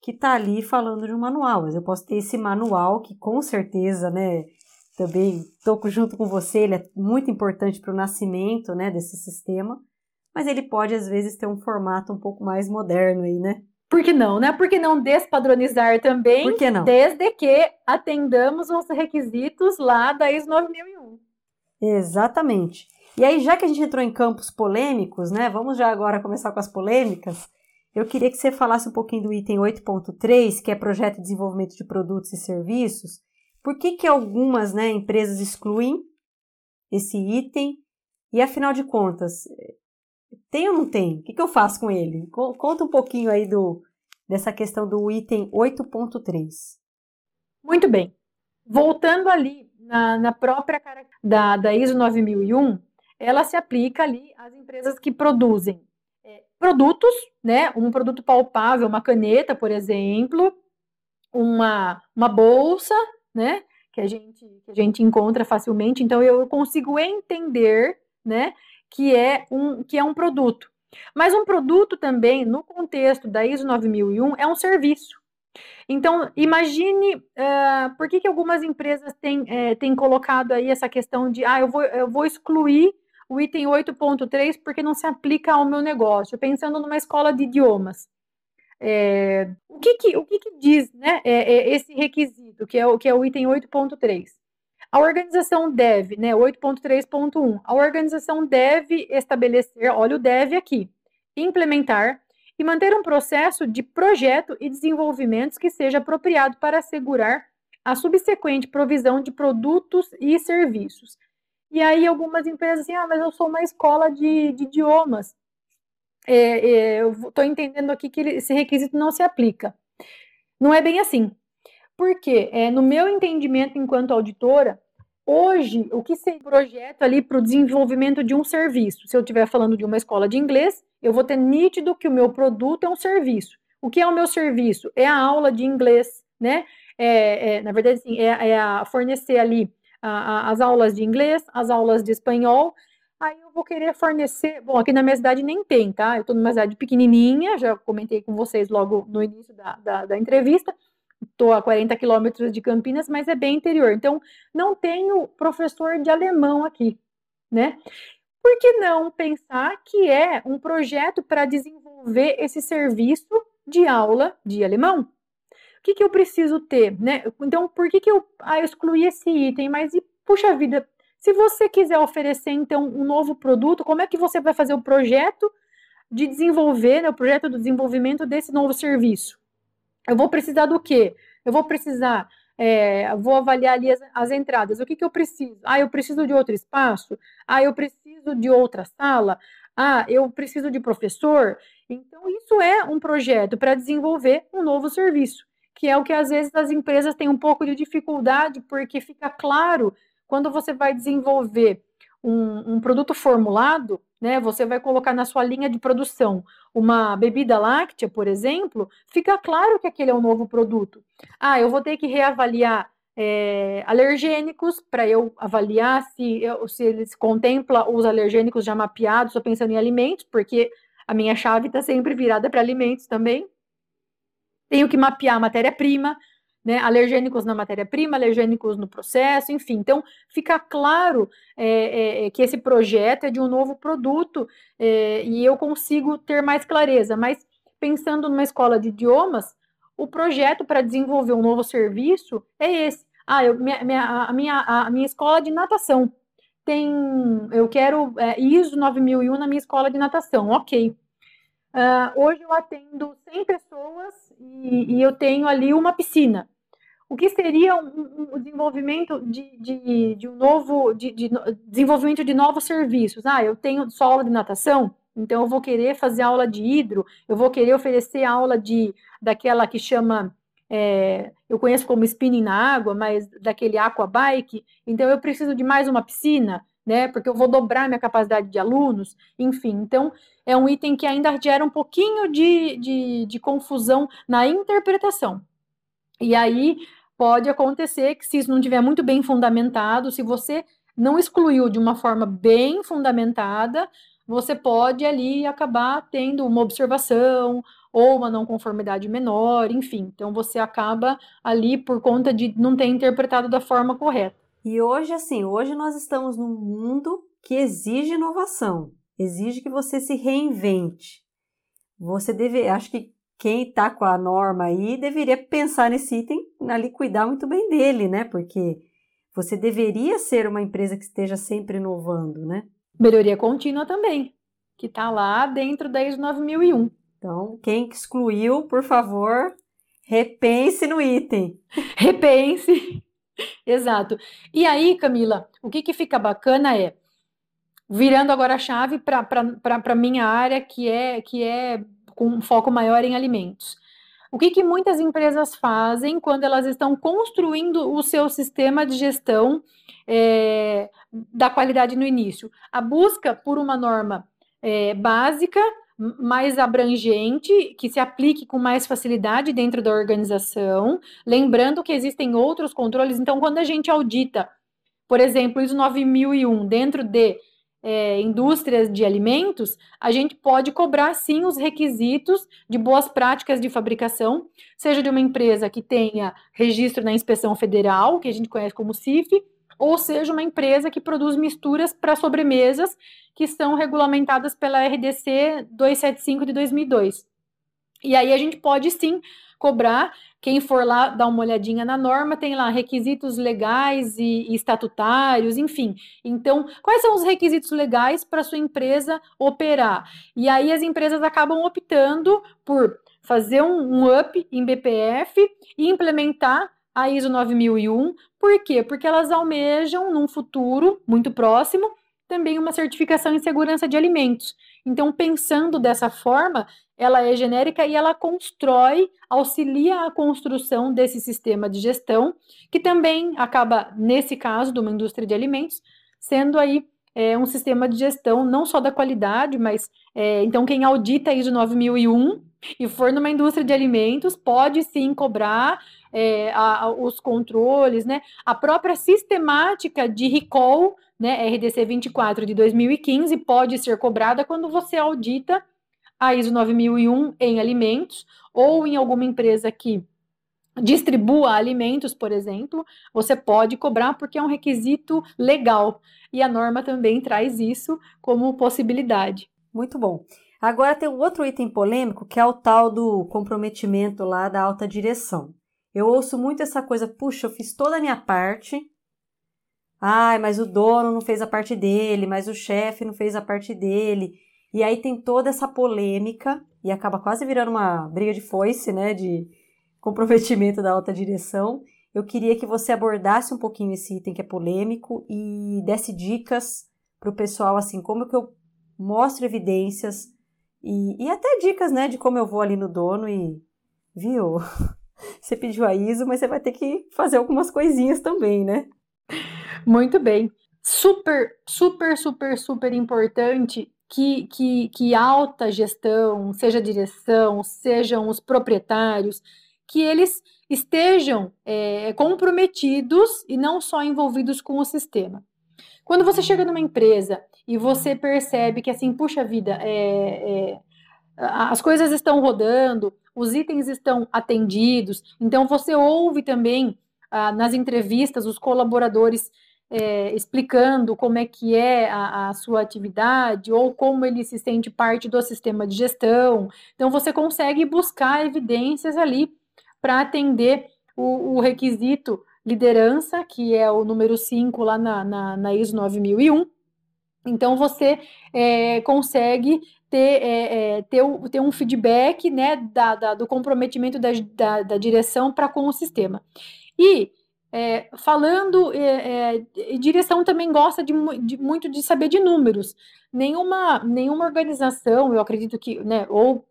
que está ali falando de um manual, mas eu posso ter esse manual que com certeza, né, também estou junto com você, ele é muito importante para o nascimento, né, desse sistema, mas ele pode às vezes ter um formato um pouco mais moderno aí, né? Por que não, né? Por que não despadronizar também? Por que não? Desde que atendamos os requisitos lá da ISO 9001. Exatamente. E aí, já que a gente entrou em campos polêmicos, né? Vamos já agora começar com as polêmicas. Eu queria que você falasse um pouquinho do item 8.3, que é projeto de desenvolvimento de produtos e serviços. Por que, que algumas né, empresas excluem esse item? E afinal de contas, tem ou não tem? O que, que eu faço com ele? Conta um pouquinho aí do, dessa questão do item 8.3. Muito bem. Voltando ali na, na própria da, da ISO 9001, ela se aplica ali às empresas que produzem é, produtos, né? Um produto palpável, uma caneta, por exemplo, uma, uma bolsa, né? Que a gente, que a gente encontra facilmente. Então, eu consigo entender, né? que é um, que é um produto. Mas um produto também, no contexto da ISO 9001, é um serviço. Então, imagine uh, por que, que algumas empresas têm, é, têm colocado aí essa questão de, ah, eu vou, eu vou excluir o item 8.3 porque não se aplica ao meu negócio, pensando numa escola de idiomas. É, o que, que, o que, que diz né, é, esse requisito, que é, o, que é o item 8.3? A organização deve, né, 8.3.1, a organização deve estabelecer, olha o deve aqui, implementar e manter um processo de projeto e desenvolvimento que seja apropriado para assegurar a subsequente provisão de produtos e serviços. E aí algumas empresas assim, ah, mas eu sou uma escola de, de idiomas. É, é, eu estou entendendo aqui que esse requisito não se aplica. Não é bem assim. Porque, é, no meu entendimento enquanto auditora, hoje, o que seria projeto ali para o desenvolvimento de um serviço? Se eu estiver falando de uma escola de inglês, eu vou ter nítido que o meu produto é um serviço. O que é o meu serviço? É a aula de inglês, né? É, é, na verdade, sim, é, é a fornecer ali a, a, as aulas de inglês, as aulas de espanhol. Aí eu vou querer fornecer. Bom, aqui na minha cidade nem tem, tá? Eu estou numa cidade pequenininha, já comentei com vocês logo no início da, da, da entrevista. Estou a 40 quilômetros de Campinas, mas é bem interior. Então, não tenho professor de alemão aqui, né? Por que não pensar que é um projeto para desenvolver esse serviço de aula de alemão. O que, que eu preciso ter, né? Então, por que, que eu ah, excluí esse item? Mas, e, puxa vida, se você quiser oferecer, então, um novo produto, como é que você vai fazer o projeto de desenvolver, né, o projeto do desenvolvimento desse novo serviço? Eu vou precisar do quê? Eu vou precisar, é, vou avaliar ali as, as entradas. O que, que eu preciso? Ah, eu preciso de outro espaço? Ah, eu preciso de outra sala? Ah, eu preciso de professor? Então, isso é um projeto para desenvolver um novo serviço, que é o que às vezes as empresas têm um pouco de dificuldade, porque fica claro quando você vai desenvolver um, um, produto formulado, né? Você vai colocar na sua linha de produção uma bebida láctea, por exemplo, fica claro que aquele é um novo produto. Ah, eu vou ter que reavaliar é, alergênicos para eu avaliar se, eu, se eles contempla os alergênicos já mapeados, estou pensando em alimentos, porque a minha chave está sempre virada para alimentos também. Tenho que mapear a matéria-prima, né, alergênicos na matéria-prima, alergênicos no processo, enfim. Então, fica claro é, é, é, que esse projeto é de um novo produto é, e eu consigo ter mais clareza. Mas, pensando numa escola de idiomas, o projeto para desenvolver um novo serviço é esse. Ah, eu, minha, minha, a, minha, a minha escola de natação tem, eu quero é, ISO 9001 na minha escola de natação, ok. Uh, hoje eu atendo 100 pessoas e, e, eu tenho ali uma piscina. O que seria o um, um desenvolvimento de, de, de, um novo, de, de, desenvolvimento de novos serviços? Ah, eu tenho aula de natação, então eu vou querer fazer aula de hidro, eu vou querer oferecer aula de daquela que chama é, eu conheço como spinning na água, mas daquele aqua bike, então eu preciso de mais uma piscina, né? Porque eu vou dobrar minha capacidade de alunos, enfim. Então, é um item que ainda gera um pouquinho de, de, de confusão na interpretação. E aí pode acontecer que, se isso não estiver muito bem fundamentado, se você não excluiu de uma forma bem fundamentada, você pode ali acabar tendo uma observação ou uma não conformidade menor, enfim. Então você acaba ali por conta de não ter interpretado da forma correta. E hoje, assim, hoje nós estamos num mundo que exige inovação, exige que você se reinvente. Você deve, acho que quem está com a norma aí deveria pensar nesse item ali, cuidar muito bem dele, né? Porque você deveria ser uma empresa que esteja sempre inovando, né? Melhoria contínua também, que está lá dentro da ISO 9001. Então, quem excluiu, por favor, repense no item. [laughs] Repense. Exato. E aí, Camila, o que, que fica bacana é, virando agora a chave para a minha área, que é, que é com um foco maior em alimentos. O que, que muitas empresas fazem quando elas estão construindo o seu sistema de gestão é, da qualidade no início? A busca por uma norma é, básica mais abrangente, que se aplique com mais facilidade dentro da organização, lembrando que existem outros controles. Então, quando a gente audita, por exemplo, ISO 9001 dentro de é, indústrias de alimentos, a gente pode cobrar sim os requisitos de boas práticas de fabricação, seja de uma empresa que tenha registro na inspeção federal, que a gente conhece como CIF, ou seja uma empresa que produz misturas para sobremesas que são regulamentadas pela RDC 275 de 2002. E aí a gente pode sim cobrar. Quem for lá dar uma olhadinha na norma, tem lá requisitos legais e, e estatutários, enfim. Então, quais são os requisitos legais para sua empresa operar? E aí as empresas acabam optando por fazer um, um up em BPF e implementar a ISO 9001. Por quê? Porque elas almejam, num futuro muito próximo, também uma certificação em segurança de alimentos. Então, pensando dessa forma, ela é genérica e ela constrói, auxilia a construção desse sistema de gestão, que também acaba, nesse caso, de uma indústria de alimentos, sendo aí é, um sistema de gestão não só da qualidade, mas é, então quem audita a ISO 9001 e for numa indústria de alimentos pode sim cobrar é, a, a, os controles, né? A própria sistemática de recall, né, RDC 24 de 2015 pode ser cobrada quando você audita a ISO 9001 em alimentos ou em alguma empresa que distribua alimentos, por exemplo, você pode cobrar porque é um requisito legal. E a norma também traz isso como possibilidade. Muito bom. Agora tem um outro item polêmico que é o tal do comprometimento lá da alta direção. Eu ouço muito essa coisa, puxa, eu fiz toda a minha parte. Ai, mas o dono não fez a parte dele, mas o chefe não fez a parte dele. E aí tem toda essa polêmica e acaba quase virando uma briga de foice, né, de comprometimento da alta direção. Eu queria que você abordasse um pouquinho esse item que é polêmico e desse dicas para o pessoal, assim, como que eu mostro evidências e, e até dicas, né, de como eu vou ali no dono e, viu, [laughs] você pediu a ISO, mas você vai ter que fazer algumas coisinhas também, né? Muito bem. Super, super, super, super importante que, que, que alta gestão, seja direção, sejam os proprietários, que eles estejam é, comprometidos e não só envolvidos com o sistema. Quando você chega numa empresa e você percebe que assim, puxa vida, é, é, as coisas estão rodando, os itens estão atendidos, então você ouve também ah, nas entrevistas os colaboradores é, explicando como é que é a, a, sua atividade ou como ele se sente parte do sistema de gestão. Então você consegue buscar evidências ali para atender o, o, requisito liderança, que é o número 5 lá na, na, na ISO 9001. Então, você é, consegue ter, é, é, ter, ter, um feedback né, da, da do comprometimento da, da, da direção para com o sistema. E é, falando, é, é, direção também gosta de, de, muito de saber de números. Nenhuma, nenhuma organização, eu acredito que, né, ou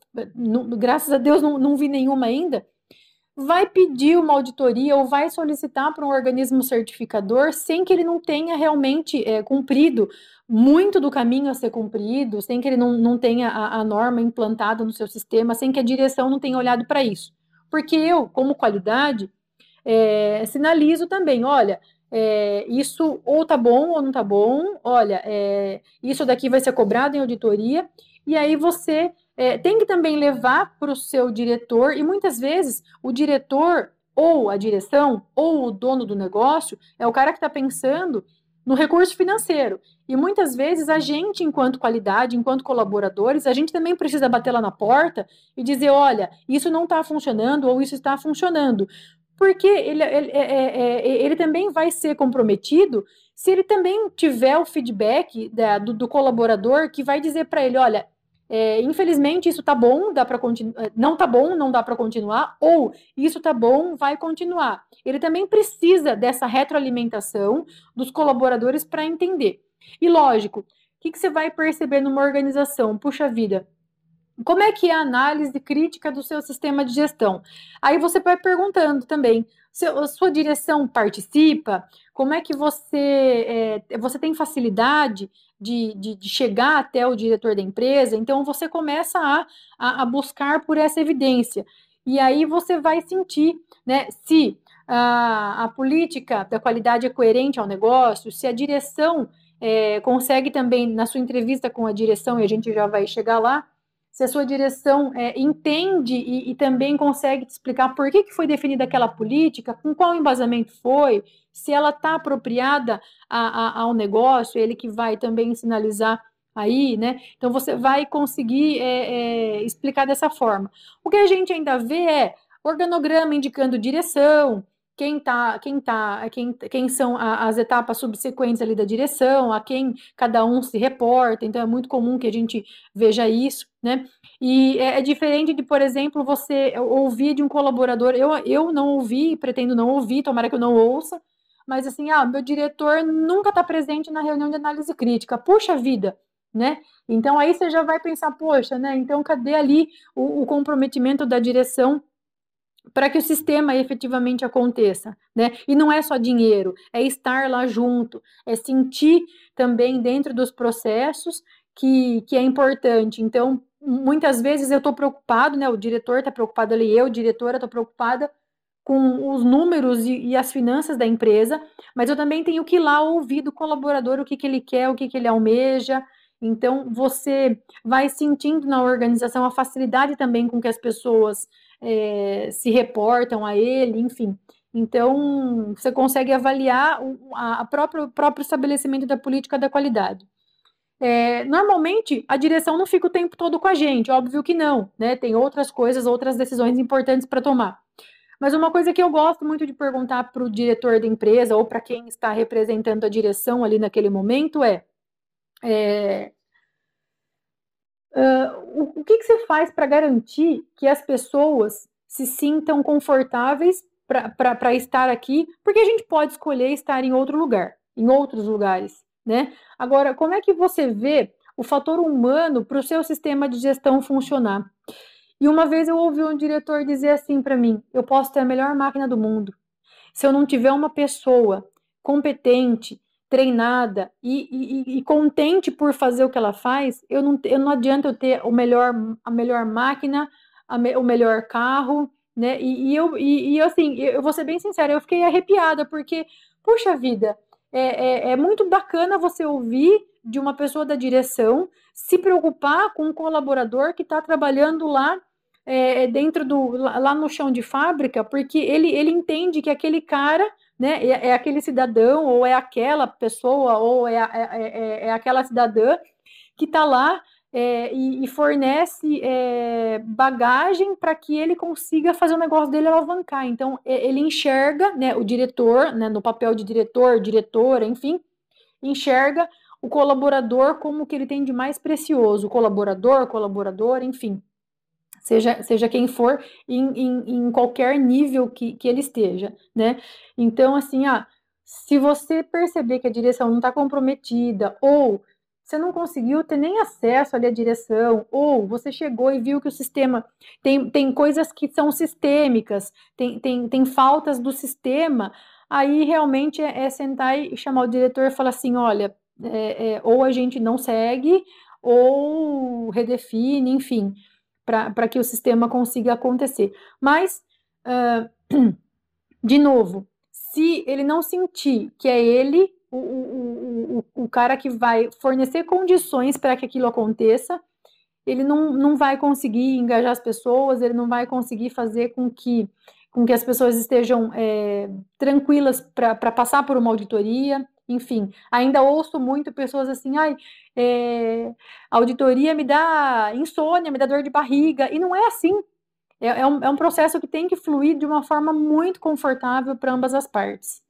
graças a Deus não, não vi nenhuma ainda, vai pedir uma auditoria ou vai solicitar para um organismo certificador sem que ele não tenha realmente é, cumprido muito do caminho a ser cumprido, sem que ele não, não tenha a, a norma implantada no seu sistema, sem que a direção não tenha olhado para isso. Porque eu, como qualidade, é, sinalizo também, olha, é, isso ou tá bom ou não tá bom, olha, é, isso daqui vai ser cobrado em auditoria, e aí você é, tem que também levar para o seu diretor, e muitas vezes o diretor ou a direção ou o dono do negócio é o cara que está pensando no recurso financeiro. E muitas vezes a gente, enquanto qualidade, enquanto colaboradores, a gente também precisa bater lá na porta e dizer: olha, isso não está funcionando ou isso está funcionando. Porque ele, ele, é, é, é ele também vai ser comprometido se ele também tiver o feedback da, do, do colaborador que vai dizer para ele: olha, é, infelizmente isso tá bom, dá para continuar, é, não tá bom, não dá para continuar, ou isso tá bom, vai continuar. Ele também precisa dessa retroalimentação dos colaboradores para entender. E lógico, o que, que você vai perceber numa organização? Puxa vida, como é que é a análise crítica do seu sistema de gestão? Aí você vai perguntando também, a sua direção participa? Como é que você, é, você tem facilidade de, de, de, chegar até o diretor da empresa? Então você começa a, a, a buscar por essa evidência. E aí você vai sentir né, se a, a política da qualidade é coerente ao negócio, se a direção é, consegue também, na sua entrevista com a direção, e a gente já vai chegar lá, se a sua direção é, entende e, e, também consegue te explicar por que, que foi definida aquela política, com qual embasamento foi, se ela está apropriada a, a, ao negócio, ele que vai também sinalizar aí, né? Então você vai conseguir é, é, explicar dessa forma. O que a gente ainda vê é organograma indicando direção, quem tá, quem tá, quem, quem são as etapas subsequentes ali da direção, a quem cada um se reporta, então é muito comum que a gente veja isso, né? E é, é diferente de, por exemplo, você ouvir de um colaborador, eu, eu não ouvi, pretendo não ouvir, tomara que eu não ouça, mas assim, ah, meu diretor nunca está presente na reunião de análise crítica, puxa vida, né? Então aí você já vai pensar, poxa, né? Então cadê ali o, o comprometimento da direção para que o sistema efetivamente aconteça, né? E não é só dinheiro, é estar lá junto, é sentir também dentro dos processos que, que é importante. Então, muitas vezes eu estou preocupado, né? O diretor está preocupado ali, eu, diretora, estou preocupada com os números e, e, as finanças da empresa, mas eu também tenho que ir lá ouvir do colaborador o que, que ele quer, o que, que ele almeja. Então, você vai sentindo na organização a facilidade também com que as pessoas é, se reportam a ele, enfim. Então, você consegue avaliar o a próprio, próprio estabelecimento da política da qualidade. É, normalmente, a direção não fica o tempo todo com a gente, óbvio que não, né? Tem outras coisas, outras decisões importantes para tomar. Mas uma coisa que eu gosto muito de perguntar para o diretor da empresa ou para quem está representando a direção ali naquele momento é, é uh, o, o, que, que você faz para garantir que as pessoas se sintam confortáveis para estar aqui? Porque a gente pode escolher estar em outro lugar, em outros lugares, né? Agora, como é que você vê o fator humano para o seu sistema de gestão funcionar? E uma vez eu ouvi um diretor dizer assim para mim: eu posso ter a melhor máquina do mundo. Se eu não tiver uma pessoa competente, treinada e, e, e, contente por fazer o que ela faz, eu não, eu não adianta eu ter o melhor, a melhor máquina, a me, o melhor carro, né? E, e eu, e, assim, eu vou ser bem sincera, eu fiquei arrepiada, porque, puxa vida, é, é, é muito bacana você ouvir de uma pessoa da direção se preocupar com um colaborador que está trabalhando lá é, dentro do lá no chão de fábrica, porque ele, ele entende que aquele cara né, é, é aquele cidadão, ou é aquela pessoa, ou é, é, é, é aquela cidadã que está lá é, e, e, fornece é, bagagem para que ele consiga fazer o negócio dele alavancar. Então, ele enxerga, né, o diretor, né, no papel de diretor, diretora, enfim, enxerga o colaborador como o que ele tem de mais precioso, colaborador, colaboradora, enfim seja, seja quem for, em, em, em qualquer nível que, que ele esteja, né? Então, assim, ah, se você perceber que a direção não está comprometida, ou você não conseguiu ter nem acesso ali à direção, ou você chegou e viu que o sistema tem, tem coisas que são sistêmicas, tem, tem, tem faltas do sistema, aí realmente é, é sentar e chamar o diretor e falar assim: olha, é, é, ou a gente não segue, ou redefine, enfim para que o sistema consiga acontecer. Mas, uh, [clears throat] de novo, se ele não sentir que é ele o, o, o, o cara que vai fornecer condições para que aquilo aconteça, ele não, não vai conseguir engajar as pessoas, ele não vai conseguir fazer com que, com que as pessoas estejam é, tranquilas para passar por uma auditoria, enfim, ainda ouço muito pessoas assim, ai, é, auditoria me dá insônia, me dá dor de barriga, e não é assim. É, é, um, é um processo que tem que fluir de uma forma muito confortável para ambas as partes.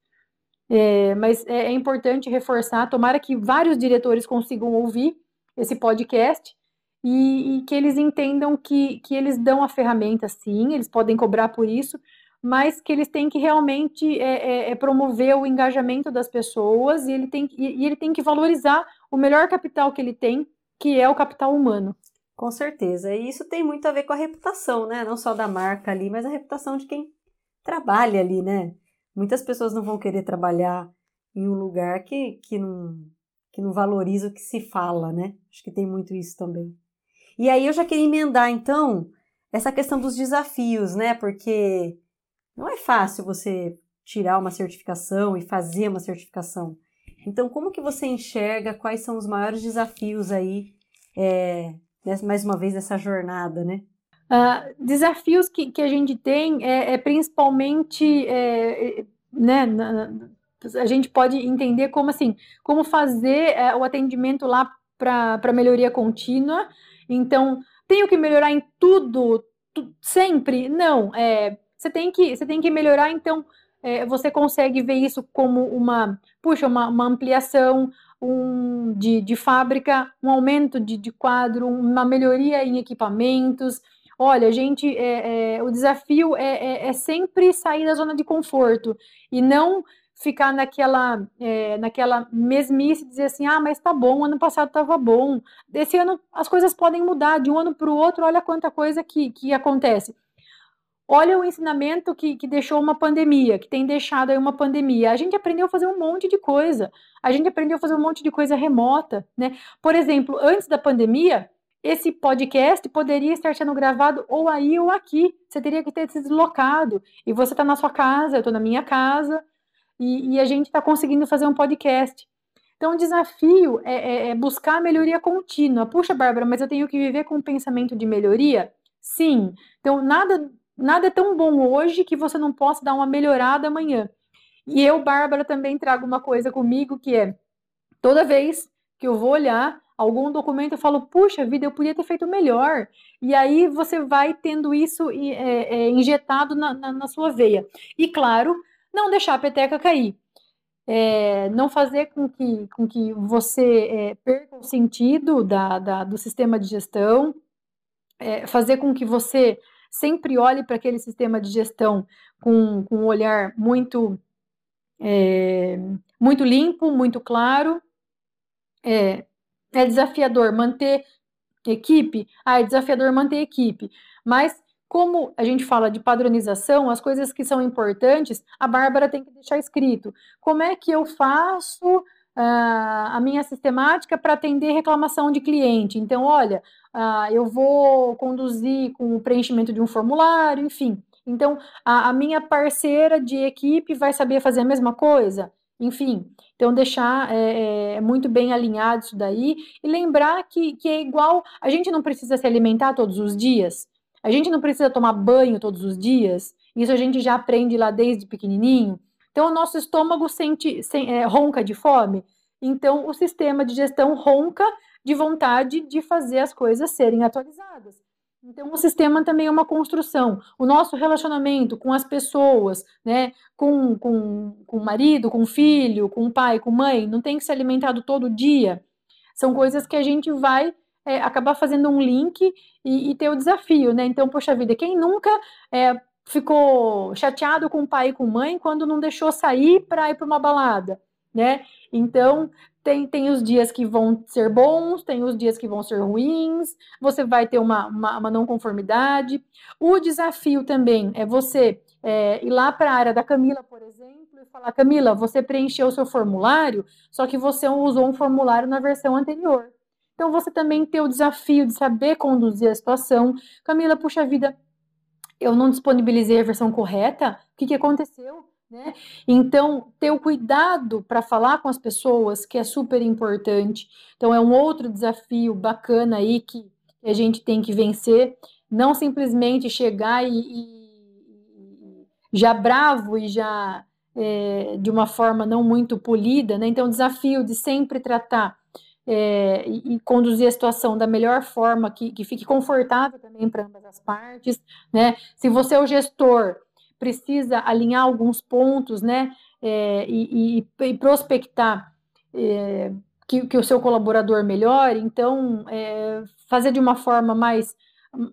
É, mas é, é importante reforçar, tomara que vários diretores consigam ouvir esse podcast e, e, que eles entendam que, que eles dão a ferramenta, sim, eles podem cobrar por isso, mas que eles têm que realmente é, é, é, promover o engajamento das pessoas e ele, tem, e, e ele tem que valorizar o melhor capital que ele tem, que é o capital humano. Com certeza. E isso tem muito a ver com a reputação, né? Não só da marca ali, mas a reputação de quem trabalha ali, né? Muitas pessoas não vão querer trabalhar em um lugar que, que, não, que não valoriza o que se fala, né? Acho que tem muito isso também. E aí eu já queria emendar, então, essa questão dos desafios, né? Porque não é fácil você tirar uma certificação e fazer uma certificação. Então, como que você enxerga quais são os maiores desafios aí, é, mais uma vez, nessa jornada, né? Uh, desafios que, que a gente tem é, é principalmente, é, é né, na, a gente pode entender como assim, como fazer é, o atendimento lá para melhoria contínua. Então, tenho que melhorar em tudo, tu, sempre? Não, é, você tem que, você tem que melhorar, então é, você consegue ver isso como uma, puxa, uma, uma ampliação um, de, de fábrica, um aumento de, de quadro, uma melhoria em equipamentos. Olha, gente, é, é, o desafio é, é, é, sempre sair da zona de conforto e não ficar naquela, é, naquela mesmice, dizer assim, ah, mas tá bom, ano passado estava bom, esse ano as coisas podem mudar de um ano para o outro, olha quanta coisa que, que acontece Olha o ensinamento que, que deixou uma pandemia, que tem deixado aí uma pandemia. A gente aprendeu a fazer um monte de coisa. A gente aprendeu a fazer um monte de coisa remota, né? Por exemplo, antes da pandemia, esse podcast poderia estar sendo gravado ou aí ou aqui. Você teria que ter se deslocado. E você está na sua casa, eu estou na minha casa, e, e a gente está conseguindo fazer um podcast. Então, o desafio é, é, é buscar a melhoria contínua. Puxa, Bárbara, mas eu tenho que viver com um pensamento de melhoria? Sim. Então, nada Nada é tão bom hoje que você não possa dar uma melhorada amanhã. E eu, Bárbara, também trago uma coisa comigo que é toda vez que eu vou olhar algum documento, eu falo, puxa vida, eu podia ter feito melhor. E aí você vai tendo isso é, é, injetado na, na, na, sua veia. E claro, não deixar a peteca cair. É, não fazer com que, com que você é, perca o sentido da, da, do sistema de gestão, é, fazer com que você sempre olhe para aquele sistema de gestão com, com um olhar muito, é, muito limpo, muito claro. É, é desafiador manter equipe? Ah, é desafiador manter equipe. Mas, como a gente fala de padronização, as coisas que são importantes, a Bárbara tem que deixar escrito. Como é que eu faço a minha sistemática para atender reclamação de cliente. Então, olha, eu vou conduzir com o preenchimento de um formulário, enfim. Então, a, a, minha parceira de equipe vai saber fazer a mesma coisa? Enfim, então deixar é, é, muito bem alinhado isso daí e lembrar que, que é igual, a gente não precisa se alimentar todos os dias, a gente não precisa tomar banho todos os dias, isso a gente já aprende lá desde pequenininho, então, o nosso estômago sente, sem, é, ronca de fome. Então, o sistema de gestão ronca de vontade de fazer as coisas serem atualizadas. Então, o sistema também é uma construção. O nosso relacionamento com as pessoas, né, com, com, com o marido, com o filho, com o pai, com a mãe, não tem que ser alimentado todo dia. São coisas que a gente vai é, acabar fazendo um link e, e, ter o desafio, né? Então, poxa vida, quem nunca é, ficou chateado com o pai e com a mãe quando não deixou sair para ir para uma balada, né? Então, tem, tem os dias que vão ser bons, tem os dias que vão ser ruins, você vai ter uma, uma, uma não conformidade. O desafio também é você é, ir lá para a área da Camila, por exemplo, e falar: Camila, você preencheu o seu formulário, só que você usou um formulário na versão anterior. Então, você também tem o desafio de saber conduzir a situação. Camila, puxa vida, eu não disponibilizei a versão correta, o que, que aconteceu? Né? Então, ter o cuidado para falar com as pessoas, que é super importante. Então, é um outro desafio bacana aí que a gente tem que vencer. Não simplesmente chegar e, e já bravo e já é, de uma forma não muito polida, né? Então, o desafio de sempre tratar é, e, e, conduzir a situação da melhor forma, que, que fique confortável também para ambas as partes, né? Se você é o gestor, precisa alinhar alguns pontos, né? É, e, e, e, prospectar é, que, que, o seu colaborador melhore, então é, fazer de uma forma mais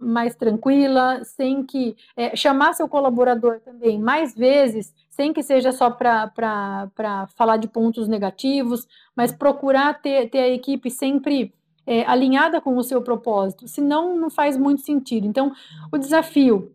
mais tranquila, sem que é, chamar seu colaborador também mais vezes, sem que seja só para falar de pontos negativos, mas procurar ter, ter a equipe sempre é, alinhada com o seu propósito, senão não faz muito sentido. Então, o desafio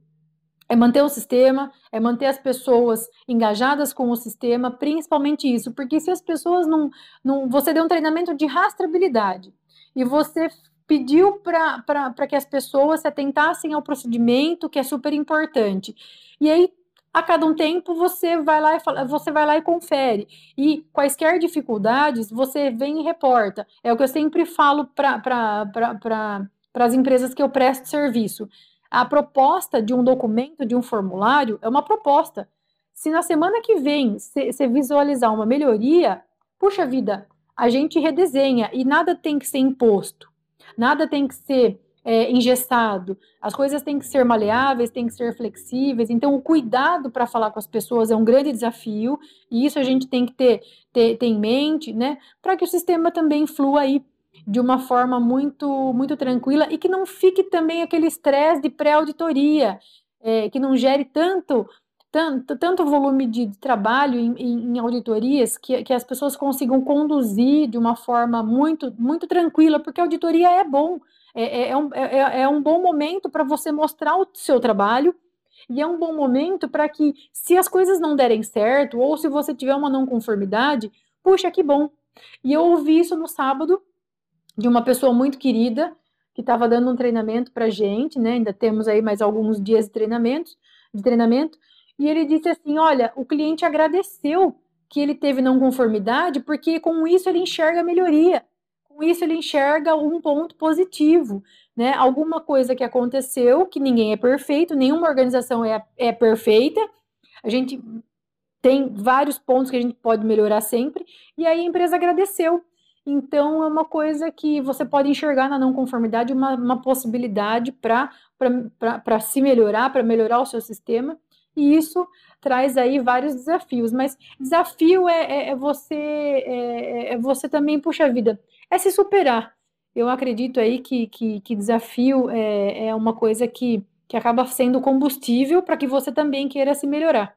é manter o sistema, é manter as pessoas engajadas com o sistema, principalmente isso, porque se as pessoas não. não você deu um treinamento de rastreabilidade e você pediu para que as pessoas se atentassem ao procedimento, que é super importante. E aí, a cada um tempo, você vai lá e fala, você vai lá e confere. E quaisquer dificuldades, você vem e reporta. É o que eu sempre falo para as empresas que eu presto serviço. A proposta de um documento, de um formulário, é uma proposta. Se na semana que vem você visualizar uma melhoria, puxa vida, a gente redesenha e nada tem que ser imposto. Nada tem que ser é, engessado. As coisas têm que ser maleáveis, têm que ser flexíveis. Então, o cuidado para falar com as pessoas é um grande desafio, e isso a gente tem que ter, ter, ter em mente, né? Para que o sistema também flua aí de uma forma muito, muito tranquila e que não fique também aquele estresse de pré-auditoria, é, que não gere tanto tanto, tanto volume de, de trabalho em, em, em, auditorias que, que as pessoas consigam conduzir de uma forma muito, muito tranquila, porque auditoria é bom, é, é, é um, é, é, é um bom momento para você mostrar o seu trabalho E é um bom momento para que, se as coisas não derem certo, ou se você tiver uma não conformidade, puxa, que bom. E eu ouvi isso no sábado de uma pessoa muito querida que estava dando um treinamento para gente, né? Ainda temos aí mais alguns dias de treinamento, de treinamento. E ele disse assim: olha, o cliente agradeceu que ele teve não conformidade, porque com isso ele enxerga melhoria, com isso ele enxerga um ponto positivo, né? Alguma coisa que aconteceu, que ninguém é perfeito, nenhuma organização é, é perfeita, a gente tem vários pontos que a gente pode melhorar sempre, e aí a empresa agradeceu. Então, é uma coisa que você pode enxergar na não conformidade uma, uma possibilidade para se melhorar, para melhorar o seu sistema, e isso traz aí vários desafios. Mas desafio é, é, é você é, é, você também, puxa vida, é se superar. Eu acredito aí que, que, que desafio é, é uma coisa que, que acaba sendo combustível para que você também queira se melhorar.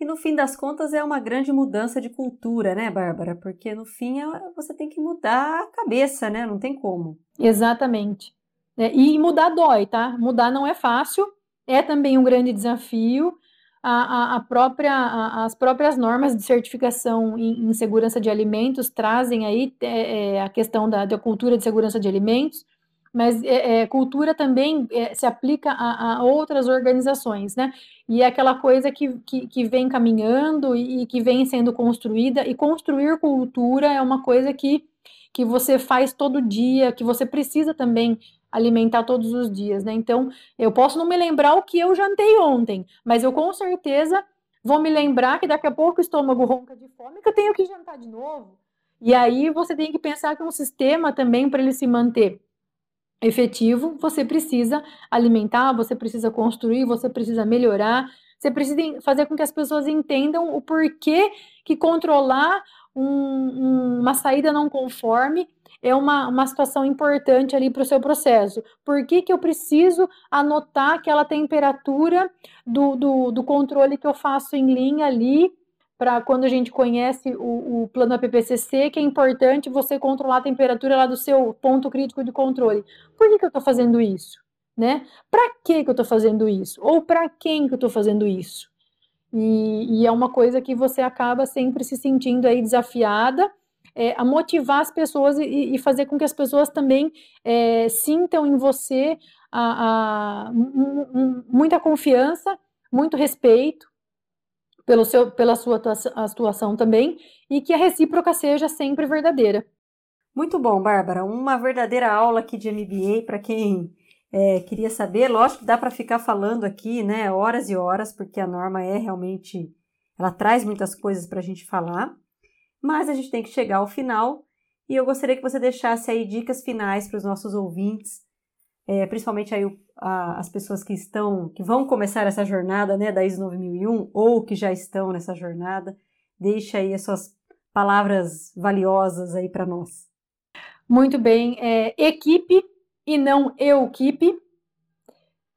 E no fim das contas é uma grande mudança de cultura, né, Bárbara? Porque no fim é, você tem que mudar a cabeça, né? Não tem como. Exatamente. É, e mudar dói, tá? Mudar não é fácil, é também um grande desafio. A, a, própria, a, as próprias normas de certificação em, em, segurança de alimentos trazem aí é, é, a questão da, da cultura de segurança de alimentos mas é, é, cultura também é, se aplica a, a, outras organizações, né? E é aquela coisa que, que, que, vem caminhando e que vem sendo construída, e construir cultura é uma coisa que, que você faz todo dia, que você precisa também alimentar todos os dias, né? Então, eu posso não me lembrar o que eu jantei ontem, mas eu com certeza vou me lembrar que daqui a pouco o estômago ronca de fome que eu tenho que jantar de novo. E aí você tem que pensar que um sistema também para ele se manter efetivo, você precisa alimentar, você precisa construir, você precisa melhorar, você precisa fazer com que as pessoas entendam o porquê que controlar um, um, uma saída não conforme é uma, uma situação importante ali para o seu processo. Por que, que eu preciso anotar aquela temperatura do, do, do controle que eu faço em linha ali para quando a gente conhece o, o, plano APPCC, que é importante você controlar a temperatura lá do seu ponto crítico de controle. Por que, que eu estou fazendo isso? Né? Para que, que eu estou fazendo isso? Ou para quem que eu estou fazendo isso? E, e, é uma coisa que você acaba sempre se sentindo aí desafiada é, a motivar as pessoas e, e, fazer com que as pessoas também é, sintam em você a, a, muita confiança, muito respeito, pelo seu, pela sua atuação também e que a recíproca seja sempre verdadeira. Muito bom, Bárbara. Uma verdadeira aula aqui de MBA para quem é, queria saber. Lógico que dá para ficar falando aqui, né, horas e horas, porque a norma é realmente, ela traz muitas coisas para a gente falar. Mas a gente tem que chegar ao final e eu gostaria que você deixasse aí dicas finais para os nossos ouvintes é, principalmente aí a, as pessoas que estão, que vão começar essa jornada, né, da ISO 9001, ou que já estão nessa jornada, deixa aí as suas palavras valiosas aí para nós. Muito bem, é, equipe e não eu equipe.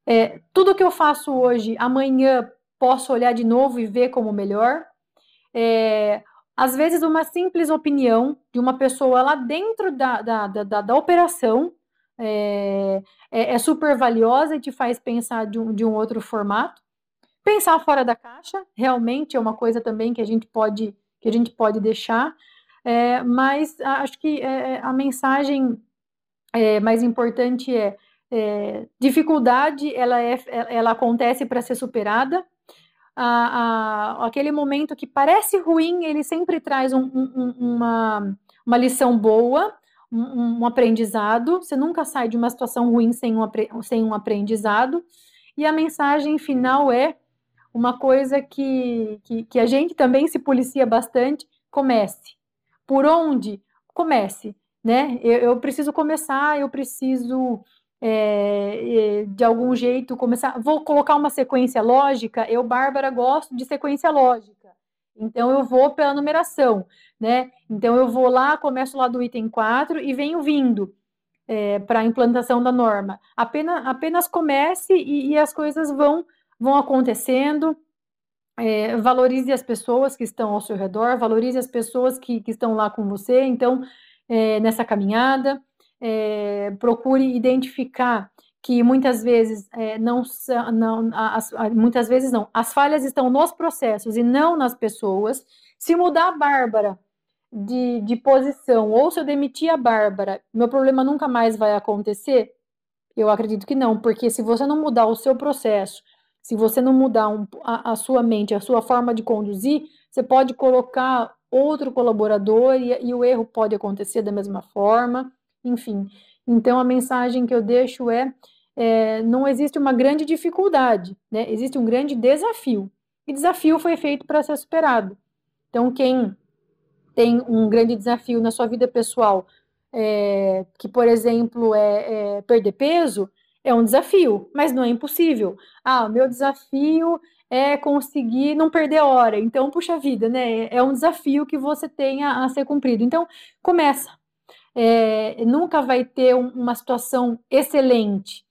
É, tudo que eu faço hoje, amanhã posso olhar de novo e ver como melhor. É, às vezes, uma simples opinião de uma pessoa lá dentro da, da, da, da operação é, é, é, super valiosa e te faz pensar de um, de um outro formato. Pensar fora da caixa realmente é uma coisa também que a gente pode, que a gente pode deixar, é, mas acho que é, a mensagem mais importante é, é, dificuldade ela, é, ela acontece para ser superada. A, a, aquele momento que parece ruim, ele sempre traz um, um, uma, uma lição boa, um, um, aprendizado, você nunca sai de uma situação ruim sem um, sem um aprendizado, e a mensagem final é uma coisa que, que, que a gente também se policia bastante, comece. Por onde? Comece, né? Eu, eu preciso começar, eu preciso é, de algum jeito começar. Vou colocar uma sequência lógica. Eu, Bárbara, gosto de sequência lógica. Então eu vou pela numeração né? Então eu vou lá, começo lá do item 4 e venho vindo é, para a implantação da norma. Apenas, apenas comece e, e as coisas vão, vão acontecendo. É, valorize as pessoas que estão ao seu redor, valorize as pessoas que, que estão lá com você. Então, é, nessa caminhada, é, procure identificar que muitas vezes é, não não, as, muitas vezes não, as falhas estão nos processos e não nas pessoas. Se mudar a Bárbara de, de posição, ou se eu demitir a Bárbara, meu problema nunca mais vai acontecer? Eu acredito que não, porque se você não mudar o seu processo, se você não mudar um, a, a, sua mente, a sua forma de conduzir, você pode colocar outro colaborador e, e o erro pode acontecer da mesma forma, enfim. Então, a mensagem que eu deixo é, é não existe uma grande dificuldade, né? existe um grande desafio. E desafio foi feito para ser superado. Então, quem tem um grande desafio na sua vida pessoal, é, que, por exemplo, é, é, perder peso, é um desafio, mas não é impossível. Ah, meu desafio é conseguir não perder hora. Então, puxa vida, né? É um desafio que você tem a, a ser cumprido. Então, começa. É, nunca vai ter um, uma situação excelente.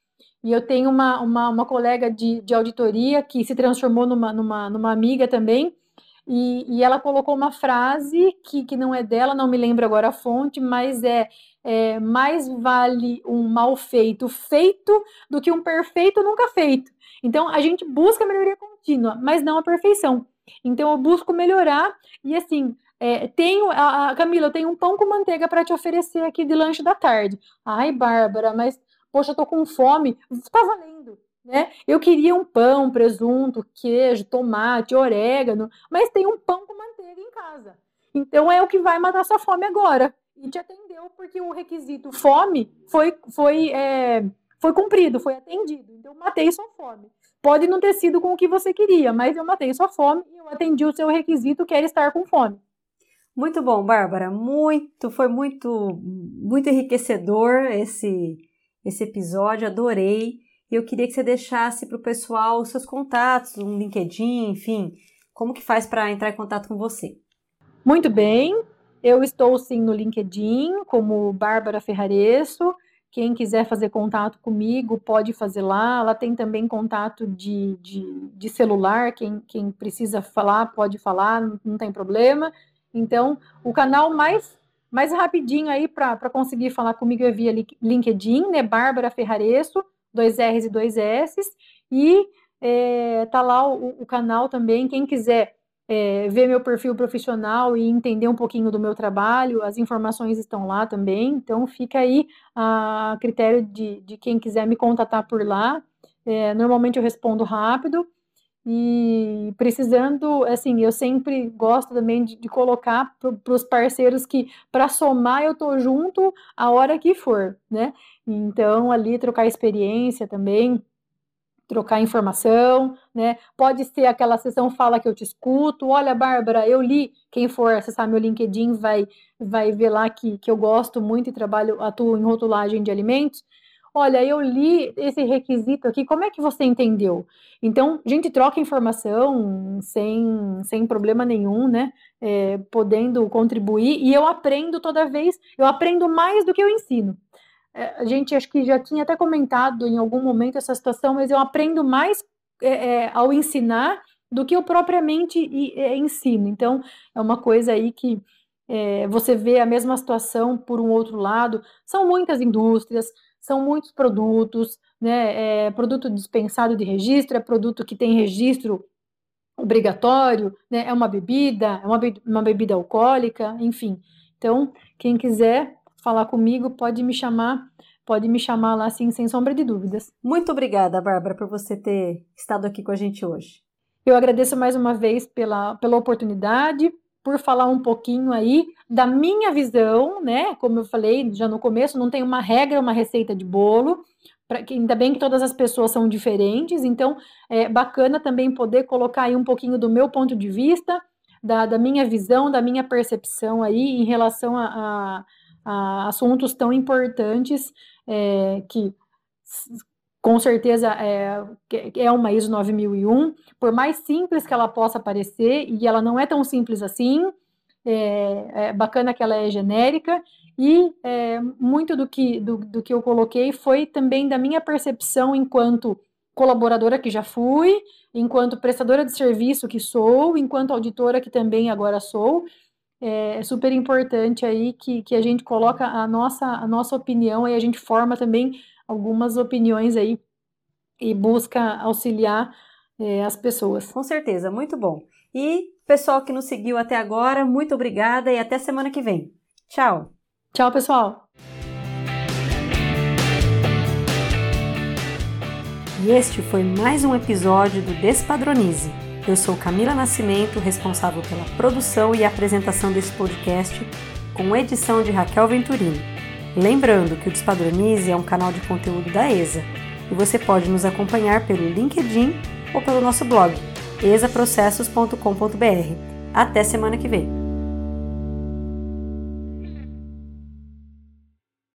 E eu tenho uma, uma, uma colega de, de auditoria que se transformou numa, numa, numa amiga também, e, e, ela colocou uma frase que, que não é dela, não me lembro agora a fonte, mas é, é mais vale um mal feito feito do que um perfeito nunca feito. Então a gente busca melhoria contínua, mas não a perfeição. Então eu busco melhorar e assim. É, tenho, a, a, Camila, eu tenho um pão com manteiga para te oferecer aqui de lanche da tarde. Ai, Bárbara, mas poxa, eu tô com fome. Tá valendo né? Eu queria um pão, presunto, queijo, tomate, orégano, mas tem um pão com manteiga em casa. Então é o que vai matar sua fome agora. E te atendeu porque o requisito fome foi, foi, é, foi cumprido, foi atendido. Então matei sua fome. Pode não ter sido com o que você queria, mas eu matei sua fome e eu atendi o seu requisito, que era estar com fome. Muito bom, Bárbara. Muito, foi muito, muito enriquecedor esse, esse episódio. Adorei. E eu queria que você deixasse para o pessoal os seus contatos, um LinkedIn, enfim, como que faz para entrar em contato com você? Muito bem, eu estou sim no LinkedIn como Bárbara Ferraresso. Quem quiser fazer contato comigo pode fazer lá. Ela tem também contato de, de, de celular. Quem, quem precisa falar pode falar, não tem problema. Então, o canal mais mais rapidinho aí para conseguir falar comigo é via LinkedIn, né? Bárbara Ferraresso dois R's e dois S's, e é, tá lá o, o canal também, quem quiser é, ver meu perfil profissional e entender um pouquinho do meu trabalho, as informações estão lá também, então fica aí a critério de, de quem quiser me contatar por lá. É, normalmente eu respondo rápido e precisando, assim, eu sempre gosto também de, de colocar para os parceiros que para somar eu tô junto a hora que for, né? Então, ali trocar experiência também, trocar informação, né? Pode ser aquela sessão fala que eu te escuto. Olha, Bárbara, eu li. Quem for acessar meu LinkedIn vai vai ver lá que, que eu gosto muito e trabalho, atuo em rotulagem de alimentos. Olha, eu li esse requisito aqui, como é que você entendeu? Então, a gente troca informação sem, sem problema nenhum, né? É, podendo contribuir, e eu aprendo toda vez, eu aprendo mais do que eu ensino. É, a gente acho que já tinha até comentado em algum momento essa situação, mas eu aprendo mais é, é, ao ensinar do que eu propriamente é, ensino. Então, é uma coisa aí que é, você vê a mesma situação por um outro lado. São muitas indústrias, são muitos produtos, né? É produto dispensado de registro, é produto que tem registro obrigatório, né? É uma bebida, é uma, be uma bebida alcoólica, enfim. Então, quem quiser falar comigo, pode me chamar, pode me chamar lá assim, sem sombra de dúvidas. Muito obrigada, Bárbara, por você ter estado aqui com a gente hoje. Eu agradeço mais uma vez pela, pela oportunidade, por falar um pouquinho aí da minha visão, né? Como eu falei já no começo, não tem uma regra, uma receita de bolo. Pra, que, ainda bem que todas as pessoas são diferentes, então é bacana também poder colocar aí um pouquinho do meu ponto de vista, da, da minha visão, da minha percepção aí em relação a, a a assuntos tão importantes é, que com certeza é, é uma ISO 9001, por mais simples que ela possa parecer, e ela não é tão simples assim, é, é bacana que ela é genérica, e é, muito do que, do, do que eu coloquei foi também da minha percepção enquanto colaboradora que já fui, enquanto prestadora de serviço que sou, enquanto auditora que também agora sou, é super importante aí que, que a gente coloca a nossa, a nossa opinião e a gente forma também algumas opiniões aí e busca auxiliar é, as pessoas. Com certeza, muito bom. E pessoal que nos seguiu até agora, muito obrigada e até semana que vem. Tchau. Tchau, pessoal. E este foi mais um episódio do Despadronize. Eu sou Camila Nascimento, responsável pela produção e apresentação desse podcast, com edição de Raquel Venturini. Lembrando que o Despadronize é um canal de conteúdo da ESA e você pode nos acompanhar pelo LinkedIn ou pelo nosso blog esaprocessos.com.br. Até semana que vem!